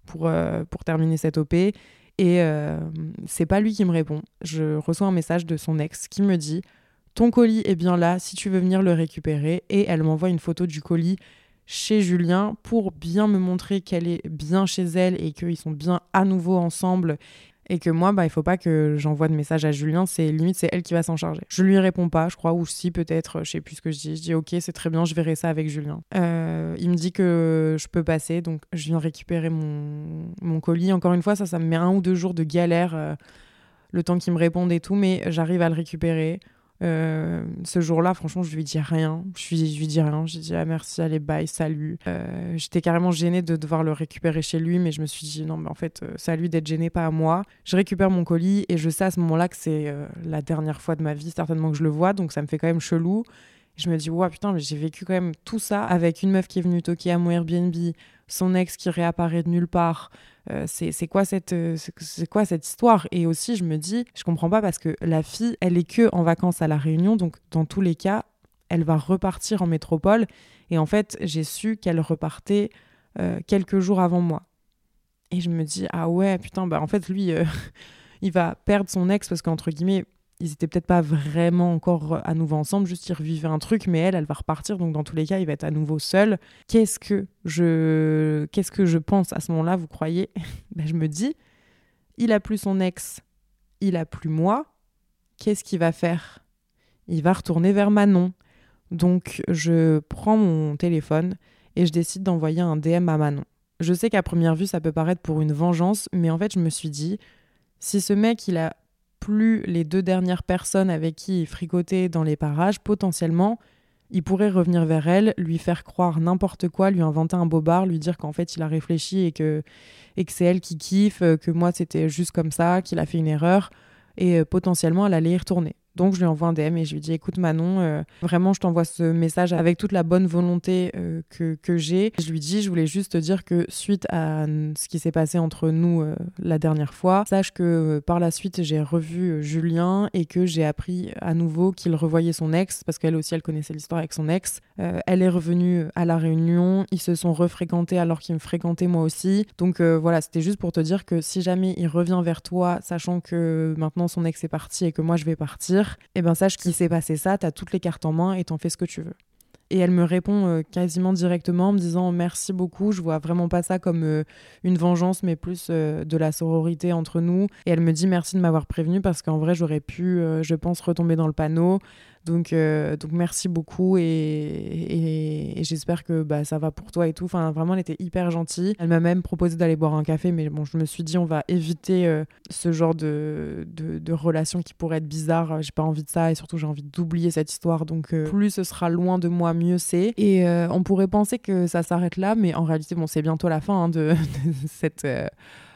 pour, euh, terminer cette OP. Et euh, c'est pas lui qui me répond. Je reçois un message de son ex qui me dit Ton colis est bien là si tu veux venir le récupérer. Et elle m'envoie une photo du colis chez Julien pour bien me montrer qu'elle est bien chez elle et qu'ils sont bien à nouveau ensemble et que moi, bah, il faut pas que j'envoie de message à Julien, c'est limite, c'est elle qui va s'en charger. Je lui réponds pas, je crois, ou si peut-être, je sais plus ce que je dis. Je dis ok, c'est très bien, je verrai ça avec Julien. Euh, il me dit que je peux passer, donc je viens récupérer mon, mon colis. Encore une fois, ça, ça me met un ou deux jours de galère, euh, le temps qu'il me réponde et tout, mais j'arrive à le récupérer. Euh, ce jour-là, franchement, je lui dis rien. Je lui, je lui dis rien. J'ai dit ah merci, allez bye, salut. Euh, j'étais carrément gênée de devoir le récupérer chez lui, mais je me suis dit non, mais en fait, euh, c'est à lui d'être gêné, pas à moi. Je récupère mon colis et je sais à ce moment-là que c'est la dernière fois de ma vie certainement que je le vois, donc ça me fait quand même chelou. Je me dis, ouais, putain, mais j'ai vécu quand même tout ça avec une meuf qui est venue toquer à mon Airbnb, son ex qui réapparaît de nulle part, euh, c'est quoi cette euh, quoi cette histoire? Et aussi, je me dis, je comprends pas parce que la fille, elle est que en vacances à la Réunion, donc dans tous les cas, elle va repartir en métropole. Et en fait, j'ai su qu'elle repartait euh, quelques jours avant moi. Et je me dis, ah ouais, putain, bah en fait, lui, il va perdre son ex parce qu'entre guillemets, ils étaient peut-être pas vraiment encore à nouveau ensemble, juste ils revivaient un truc, mais elle, elle va repartir, donc dans tous les cas, il va être à nouveau seul. Qu'est-ce que je, qu'est-ce que je pense à ce moment-là, vous croyez? Ben, Je me dis, il a plus son ex, il a plus moi, qu'est-ce qu'il va faire? Il va retourner vers Manon. Donc je prends mon téléphone et je décide d'envoyer un DM à Manon. Je sais qu'à première vue, ça peut paraître pour une vengeance, mais en fait, je me suis dit, si ce mec, il a plus les deux dernières personnes avec qui il fricotait dans les parages, potentiellement, il pourrait revenir vers elle, lui faire croire n'importe quoi, lui inventer un bobard, lui dire qu'en fait il a réfléchi et que, et c'est elle qui kiffe, que moi c'était juste comme ça, qu'il a fait une erreur, et euh, potentiellement elle allait y retourner. Donc je lui envoie un DM et je lui dis écoute Manon, euh, vraiment je t'envoie ce message avec toute la bonne volonté euh, que, que j'ai. Je lui dis je voulais juste te dire que suite à ce qui s'est passé entre nous euh, la dernière fois, sache que par la suite j'ai revu Julien et que j'ai appris à nouveau qu'il revoyait son ex parce qu'elle aussi elle connaissait l'histoire avec son ex. elle est revenue à la réunion, ils se sont refréquentés alors qu'ils me fréquentaient moi aussi. Donc voilà, c'était juste pour te dire que si jamais il revient vers toi, sachant que maintenant son ex est parti et que moi je vais partir, et eh ben sache qu'il s'est passé ça, t'as toutes les cartes en main et t'en fais ce que tu veux. Et elle me répond euh, quasiment directement en me disant merci beaucoup, je vois vraiment pas ça comme euh, une vengeance, mais plus euh, de la sororité entre nous. Et elle me dit merci de m'avoir prévenu parce qu'en vrai j'aurais pu, je pense, retomber dans le panneau. Donc, euh, donc merci beaucoup et, j'espère que bah, ça va pour toi et tout. Enfin, vraiment, elle était hyper gentille. Elle m'a même proposé d'aller boire un café, mais bon, je me suis dit, on va éviter euh, ce genre de, de, relation qui pourrait être bizarre. J'ai pas envie de ça et surtout, j'ai envie d'oublier cette histoire. Donc, euh, plus ce sera loin de moi, mieux c'est. Et on pourrait penser que ça s'arrête là, mais en réalité, bon, c'est bientôt la fin hein, de, cette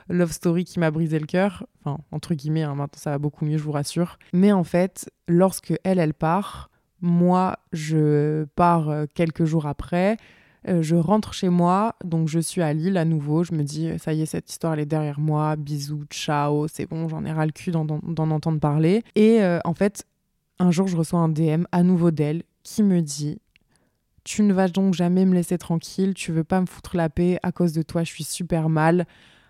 love story qui m'a brisé le cœur. Enfin, entre guillemets, hein, maintenant ça va beaucoup mieux, je vous rassure. Mais en fait, lorsque elle, elle part, Moi, je pars euh, quelques jours après. Euh, je rentre chez moi, donc je suis à Lille à nouveau. Je me dis, ça y est, cette histoire, elle est derrière moi. Bisous, ciao, c'est bon, j'en ai ras le cul d'en entendre parler. Et euh, en fait, un jour, je reçois un DM à nouveau d'elle qui me dit Tu ne vas donc jamais me laisser tranquille, tu veux pas me foutre la paix, à cause de toi, je suis super mal,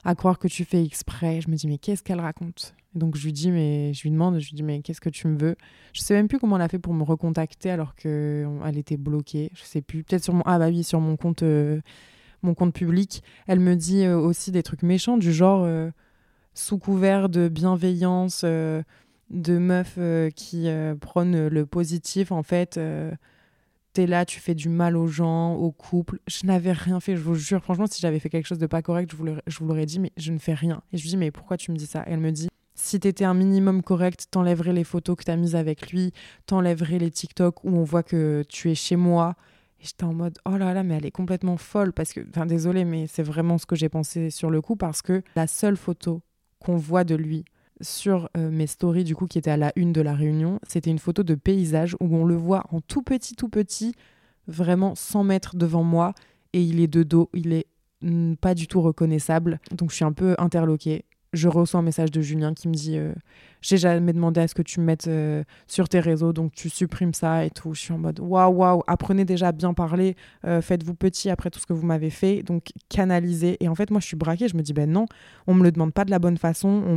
à croire que tu fais exprès. Je me dis Mais qu'est-ce qu'elle raconte? Donc je lui dis, mais je lui demande, je lui dis, mais qu'est-ce que tu me veux? Je sais même plus comment elle a fait pour me recontacter alors qu'elle était bloquée. Je sais plus. Peut-être sur mon, ah bah oui, sur mon compte, euh, mon compte public. Elle me dit euh, aussi des trucs méchants du genre euh, sous couvert de bienveillance, de meufs qui prônent le positif. En fait, t'es là, tu fais du mal aux gens, aux couples. Je n'avais rien fait, je vous jure. Franchement, si j'avais fait quelque chose de pas correct, je vous l'aurais dit, mais je ne fais rien. Et je lui dis, mais pourquoi tu me dis ça? Elle me dit, si t'étais un minimum correct, t'enlèverais les photos que t'as mises avec lui, t'enlèverais les TikTok où on voit que tu es chez moi. Et j'étais en mode, oh là là, mais elle est complètement folle parce que, enfin, désolé, mais c'est vraiment ce que j'ai pensé sur le coup parce que la seule photo qu'on voit de lui sur euh, mes stories, du coup, qui était à la une de la réunion, c'était une photo de paysage où on le voit en tout petit, tout petit, vraiment 100 mètres devant moi. Et il est de dos, il est mm, pas du tout reconnaissable. Donc je suis un peu interloquée je reçois un message de Julien qui me dit euh, J'ai jamais demandé à ce que tu me mettes euh, sur tes réseaux, donc tu supprimes ça et tout. Je suis en mode Waouh, waouh, apprenez déjà à bien parler, euh, faites-vous petit après tout ce que vous m'avez fait, donc canalisez. Et en fait, moi, je suis braquée, je me dis Ben non, on me le demande pas de la bonne façon, on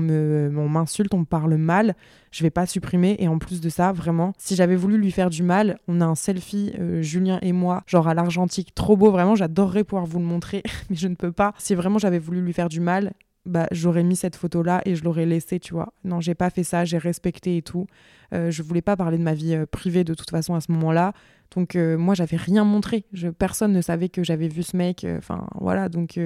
m'insulte, on, on me parle mal, je vais pas supprimer. Et en plus de ça, vraiment, si j'avais voulu lui faire du mal, on a un selfie, Julien et moi, genre à l'argentique, trop beau, vraiment, j'adorerais pouvoir vous le montrer, mais je ne peux pas. Si vraiment j'avais voulu lui faire du mal, bah, j'aurais mis cette photo-là et je l'aurais laissée, tu vois. Non, j'ai pas fait ça, j'ai respecté et tout. Euh, je voulais pas parler de ma vie euh, privée de toute façon à ce moment-là. Donc, euh, moi, j'avais rien montré. Je, personne ne savait que j'avais vu ce mec. Euh, enfin, voilà. Donc,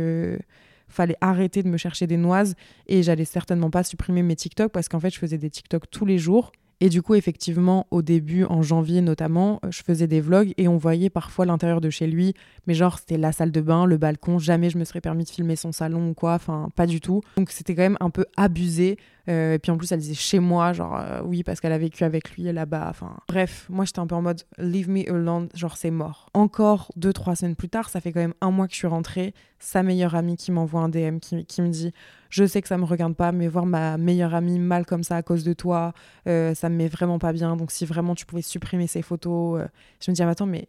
fallait arrêter de me chercher des noises et j'allais certainement pas supprimer mes TikTok parce qu'en fait, je faisais des TikTok tous les jours et du coup, effectivement, au début, en janvier notamment, euh, je faisais des vlogs et on voyait parfois l'intérieur de chez lui. Mais genre, c'était la salle de bain, le balcon. Jamais je me serais permis de filmer son salon ou quoi. Enfin, pas du tout. Donc, c'était quand même un peu abusé. Euh, et puis en plus, elle disait chez moi, genre euh, oui, parce qu'elle a vécu avec lui là-bas. Enfin, bref, moi j'étais un peu en mode leave me alone, genre c'est mort. Encore deux, trois semaines plus tard, ça fait quand même un mois que je suis rentrée. Sa meilleure amie qui m'envoie un DM qui, me dit Je sais que ça me regarde pas, mais voir ma meilleure amie mal comme ça à cause de toi, euh, ça me met vraiment pas bien. Donc si vraiment tu pouvais supprimer ces photos, je me dis ah, Attends, mais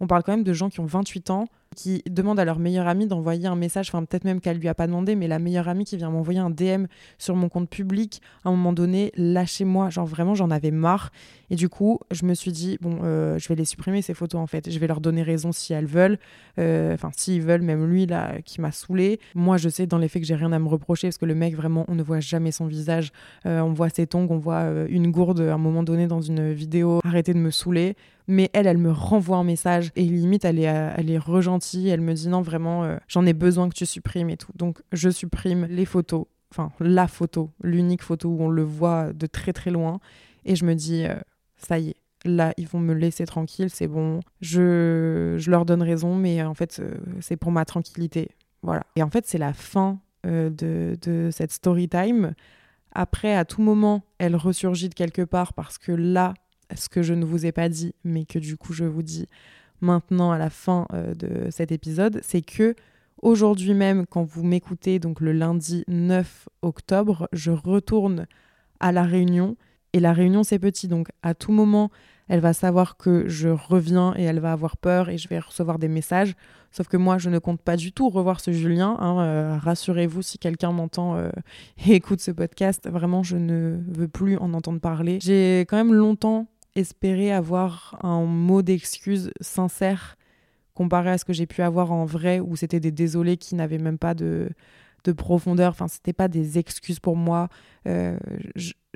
on parle quand même de gens qui ont 28 ans qui demande à leur meilleure amie d'envoyer un message, enfin peut-être même qu'elle lui a pas demandé, mais la meilleure amie qui vient m'envoyer un DM sur mon compte public, à un moment donné, lâchez-moi, genre vraiment j'en avais marre. Et du coup, je me suis dit, bon, euh, je vais les supprimer ces photos en fait, je vais leur donner raison si elles veulent, euh, enfin s'ils veulent, même lui là qui m'a saoulé. Moi je sais dans les faits que j'ai rien à me reprocher parce que le mec vraiment, on ne voit jamais son visage, euh, on voit ses tongs, on voit une gourde à un moment donné dans une vidéo, arrêtez de me saouler. Mais elle, elle me renvoie un message et limite, elle est, elle est elle me dit non, vraiment, euh, j'en ai besoin que tu supprimes et tout. Donc je supprime les photos, enfin la photo, l'unique photo où on le voit de très très loin. Et je me dis, euh, ça y est, là, ils vont me laisser tranquille, c'est bon. Je, je leur donne raison, mais en fait, euh, c'est pour ma tranquillité. Voilà. Et en fait, c'est la fin de, de cette story time. Après, à tout moment, elle ressurgit de quelque part parce que là, ce que je ne vous ai pas dit, mais que du coup je vous dis, maintenant à la fin euh, de cet épisode, c'est que aujourd'hui même, quand vous m'écoutez, donc le lundi 9 octobre, je retourne à la réunion. Et la réunion, c'est petit, donc à tout moment, elle va savoir que je reviens et elle va avoir peur et je vais recevoir des messages. Sauf que moi, je ne compte pas du tout revoir ce Julien. Hein, euh, rassurez-vous, si quelqu'un m'entend euh, et écoute ce podcast, vraiment, je ne veux plus en entendre parler. J'ai quand même longtemps espérer avoir un mot d'excuse sincère comparé à ce que j'ai pu avoir en vrai, où c'était des désolés qui n'avaient même pas de, de profondeur. Enfin, c'était pas des excuses pour moi. Euh,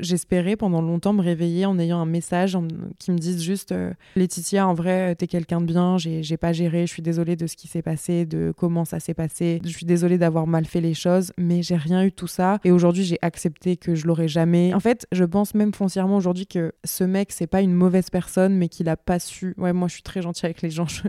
j'espérais pendant longtemps me réveiller en ayant un message qui me dise juste euh, Laetitia, en vrai, t'es quelqu'un de bien, j'ai pas géré, je suis désolée de ce qui s'est passé, de comment ça s'est passé, je suis désolée d'avoir mal fait les choses, mais j'ai rien eu de tout ça. Et aujourd'hui, j'ai accepté que je l'aurais jamais. En fait, je pense même foncièrement aujourd'hui que ce mec, c'est pas une mauvaise personne, mais qu'il a pas su. Ouais, moi, je suis très gentille avec les gens, je,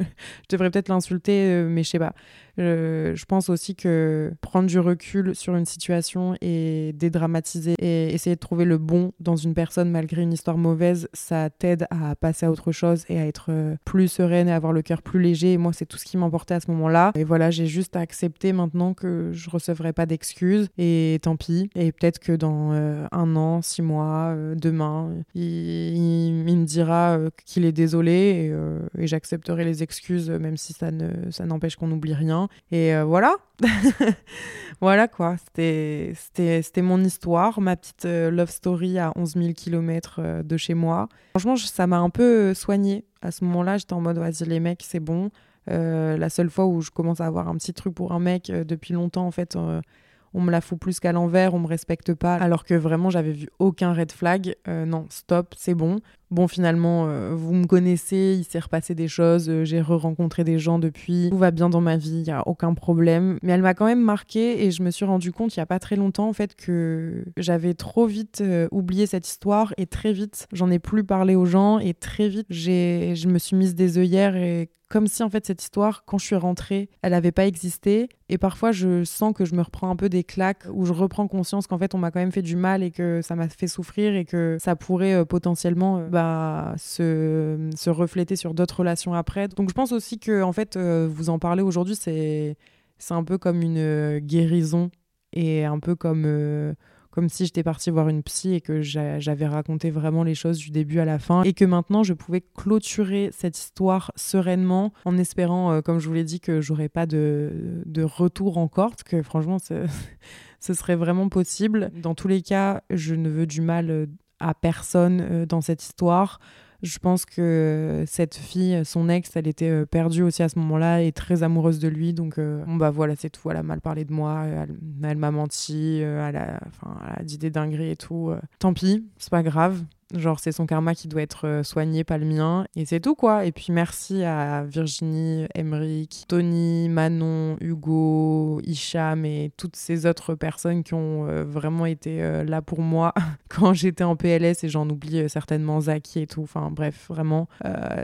devrais peut-être l'insulter, euh, mais je sais pas. je pense aussi que prendre du recul sur une situation et dédramatiser et essayer de trouver le bon dans une personne malgré une histoire mauvaise, ça t'aide à passer à autre chose et à être euh, plus sereine et avoir le cœur plus léger. Et moi, c'est tout ce qui m'emportait à ce moment-là. Et voilà, j'ai juste à accepter maintenant que je recevrai pas d'excuses et tant pis. Et peut-être que dans euh, un an, six mois, demain, il, me dira qu'il est désolé et, et j'accepterai les excuses même si ça ne ça n'empêche qu'on n'oublie rien. Et voilà. voilà quoi, c'était mon histoire, ma petite euh, love story à 11 000 km de chez moi. Franchement, ça m'a un peu soigné À ce moment-là, j'étais en mode, vas-y les mecs, c'est bon. Euh, la seule fois où je commence à avoir un petit truc pour un mec euh, depuis longtemps, en fait, on me la fout plus qu'à l'envers, on me respecte pas, alors que vraiment j'avais vu aucun red flag. Euh, non, stop, c'est bon. Bon, finalement, euh, vous me connaissez, il s'est repassé des choses, euh, j'ai re-rencontré des gens depuis, tout va bien dans ma vie, il n'y a aucun problème. Mais elle m'a quand même marqué et je me suis rendu compte il n'y a pas très longtemps en fait que j'avais trop vite oublié cette histoire et très vite j'en ai plus parlé aux gens et très vite j'ai, je me suis mise des œillères et comme si en fait cette histoire, quand je suis rentrée, elle n'avait pas existé. Et parfois, je sens que je me reprends un peu des claques, où je reprends conscience qu'en fait, on m'a quand même fait du mal et que ça m'a fait souffrir et que ça pourrait euh, potentiellement euh, bah, se, se, refléter sur d'autres relations après. Donc, je pense aussi que en fait, euh, vous en parlez aujourd'hui, c'est c'est un peu comme une guérison et un peu comme comme si j'étais partie voir une psy et que j'avais raconté vraiment les choses du début à la fin et que maintenant je pouvais clôturer cette histoire sereinement en espérant, euh, comme je vous l'ai dit, que j'aurais pas de, de, retour encore, parce que franchement, ce serait vraiment possible. Dans tous les cas, je ne veux du mal euh, à personne euh, dans cette histoire. Je pense que cette fille, son ex, elle était euh, perdue aussi à ce moment-là et très amoureuse de lui. Donc, euh, bon, bah voilà, c'est tout. Elle a mal parlé de moi, elle, m'a menti, euh, elle, a, elle a dit des dingueries et tout. Tant pis, c'est pas grave. Genre, c'est son karma qui doit être euh, soigné, pas le mien. Et c'est tout, quoi. Et puis, merci à Virginie, Emeric, Tony, Manon, Hugo, Hicham et toutes ces autres personnes qui ont euh, vraiment été euh, là pour moi quand j'étais en PLS. Et j'en oublie certainement Zaki et tout. Enfin, bref, vraiment,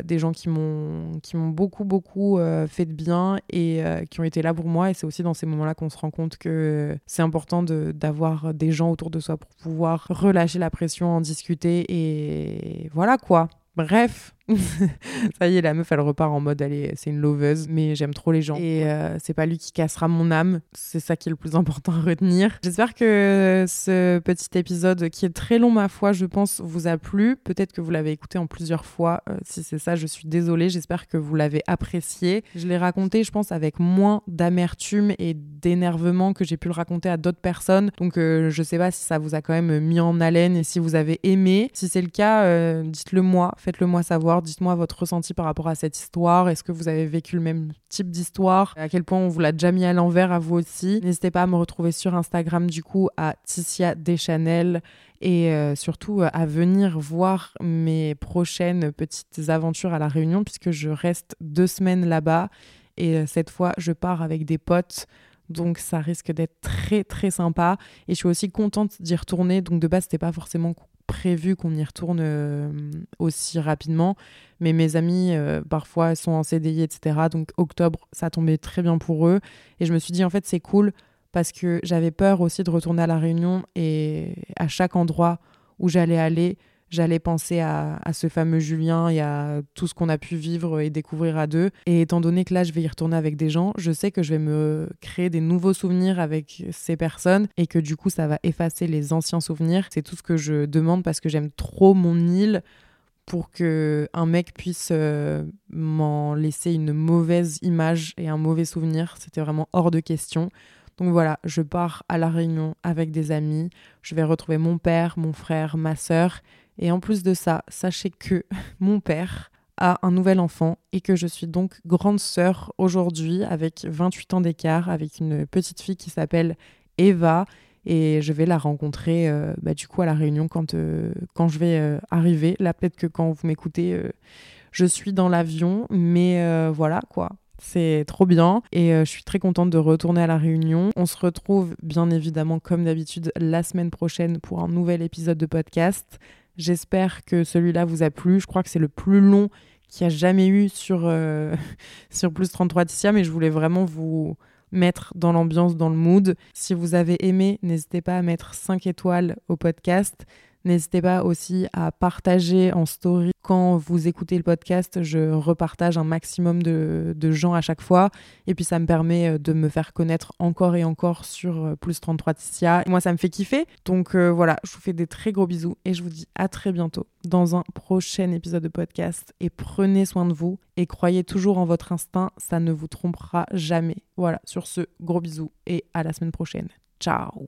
des gens qui m'ont beaucoup, beaucoup fait de bien et qui ont été là pour moi. Et c'est aussi dans ces moments-là qu'on se rend compte que c'est important d'avoir des gens autour de soi pour pouvoir relâcher la pression, en discuter et voilà quoi. Bref, ça y est, la meuf, elle repart en mode, elle c'est une loveuse, mais j'aime trop les gens. Et euh, c'est pas lui qui cassera mon âme. C'est ça qui est le plus important à retenir. J'espère que ce petit épisode, qui est très long, ma foi, je pense, vous a plu. Peut-être que vous l'avez écouté en plusieurs fois. Euh, si c'est ça, je suis désolée. J'espère que vous l'avez apprécié. Je l'ai raconté, je pense, avec moins d'amertume et d'énervement que j'ai pu le raconter à d'autres personnes. Donc, euh, je sais pas si ça vous a quand même mis en haleine et si vous avez aimé. Si c'est le cas, dites-le moi, faites-le moi savoir Dites-moi votre ressenti par rapport à cette histoire. Est-ce que vous avez vécu le même type d'histoire? À quel point on vous l'a déjà mis à l'envers à vous aussi? N'hésitez pas à me retrouver sur Instagram du coup à Ticia Deschanel et euh, surtout euh, à venir voir mes prochaines petites aventures à La Réunion puisque je reste deux semaines là-bas et euh, cette fois je pars avec des potes. Donc ça risque d'être très très sympa et je suis aussi contente d'y retourner. Donc de base c'était pas forcément prévu qu'on y retourne euh, aussi rapidement. Mais mes amis, euh, parfois, sont en CDI, etc. Donc octobre, ça tombait très bien pour eux. Et je me suis dit, en fait, c'est cool parce que j'avais peur aussi de retourner à La Réunion et à chaque endroit où j'allais aller, j'allais penser à, ce fameux Julien et à tout ce qu'on a pu vivre et découvrir à deux. Et étant donné que là, je vais y retourner avec des gens, je sais que je vais me créer des nouveaux souvenirs avec ces personnes et que du coup, ça va effacer les anciens souvenirs. C'est tout ce que je demande parce que j'aime trop mon île pour que un mec puisse euh, m'en laisser une mauvaise image et un mauvais souvenir. C'était vraiment hors de question. Donc voilà, je pars à la Réunion avec des amis. Je vais retrouver mon père, mon frère, ma sœur et en plus de ça, sachez que mon père a un nouvel enfant et que je suis donc grande sœur aujourd'hui avec 28 ans d'écart, avec une petite fille qui s'appelle Eva. Et je vais la rencontrer euh, bah, du coup à la réunion quand, euh, quand je vais euh, arriver. Là, peut-être que quand vous m'écoutez, je suis dans l'avion. Mais voilà quoi. C'est trop bien et je suis très contente de retourner à la réunion. On se retrouve bien évidemment comme d'habitude la semaine prochaine pour un nouvel épisode de podcast. J'espère que celui-là vous a plu. Je crois que c'est le plus long qu'il y a jamais eu sur, euh, sur Plus 33 Ticia, mais je voulais vraiment vous mettre dans l'ambiance, dans le mood. Si vous avez aimé, n'hésitez pas à mettre 5 étoiles au podcast. N'hésitez pas aussi à partager en story. Quand vous écoutez le podcast, je repartage un maximum de, gens à chaque fois. Et puis ça me permet euh, de me faire connaître encore et encore sur euh, Plus 33 Ticia. Moi, ça me fait kiffer. Donc euh, voilà, je vous fais des très gros bisous et je vous dis à très bientôt dans un prochain épisode de podcast. Et prenez soin de vous et croyez toujours en votre instinct, ça ne vous trompera jamais. Voilà, sur ce, gros bisous et à la semaine prochaine. Ciao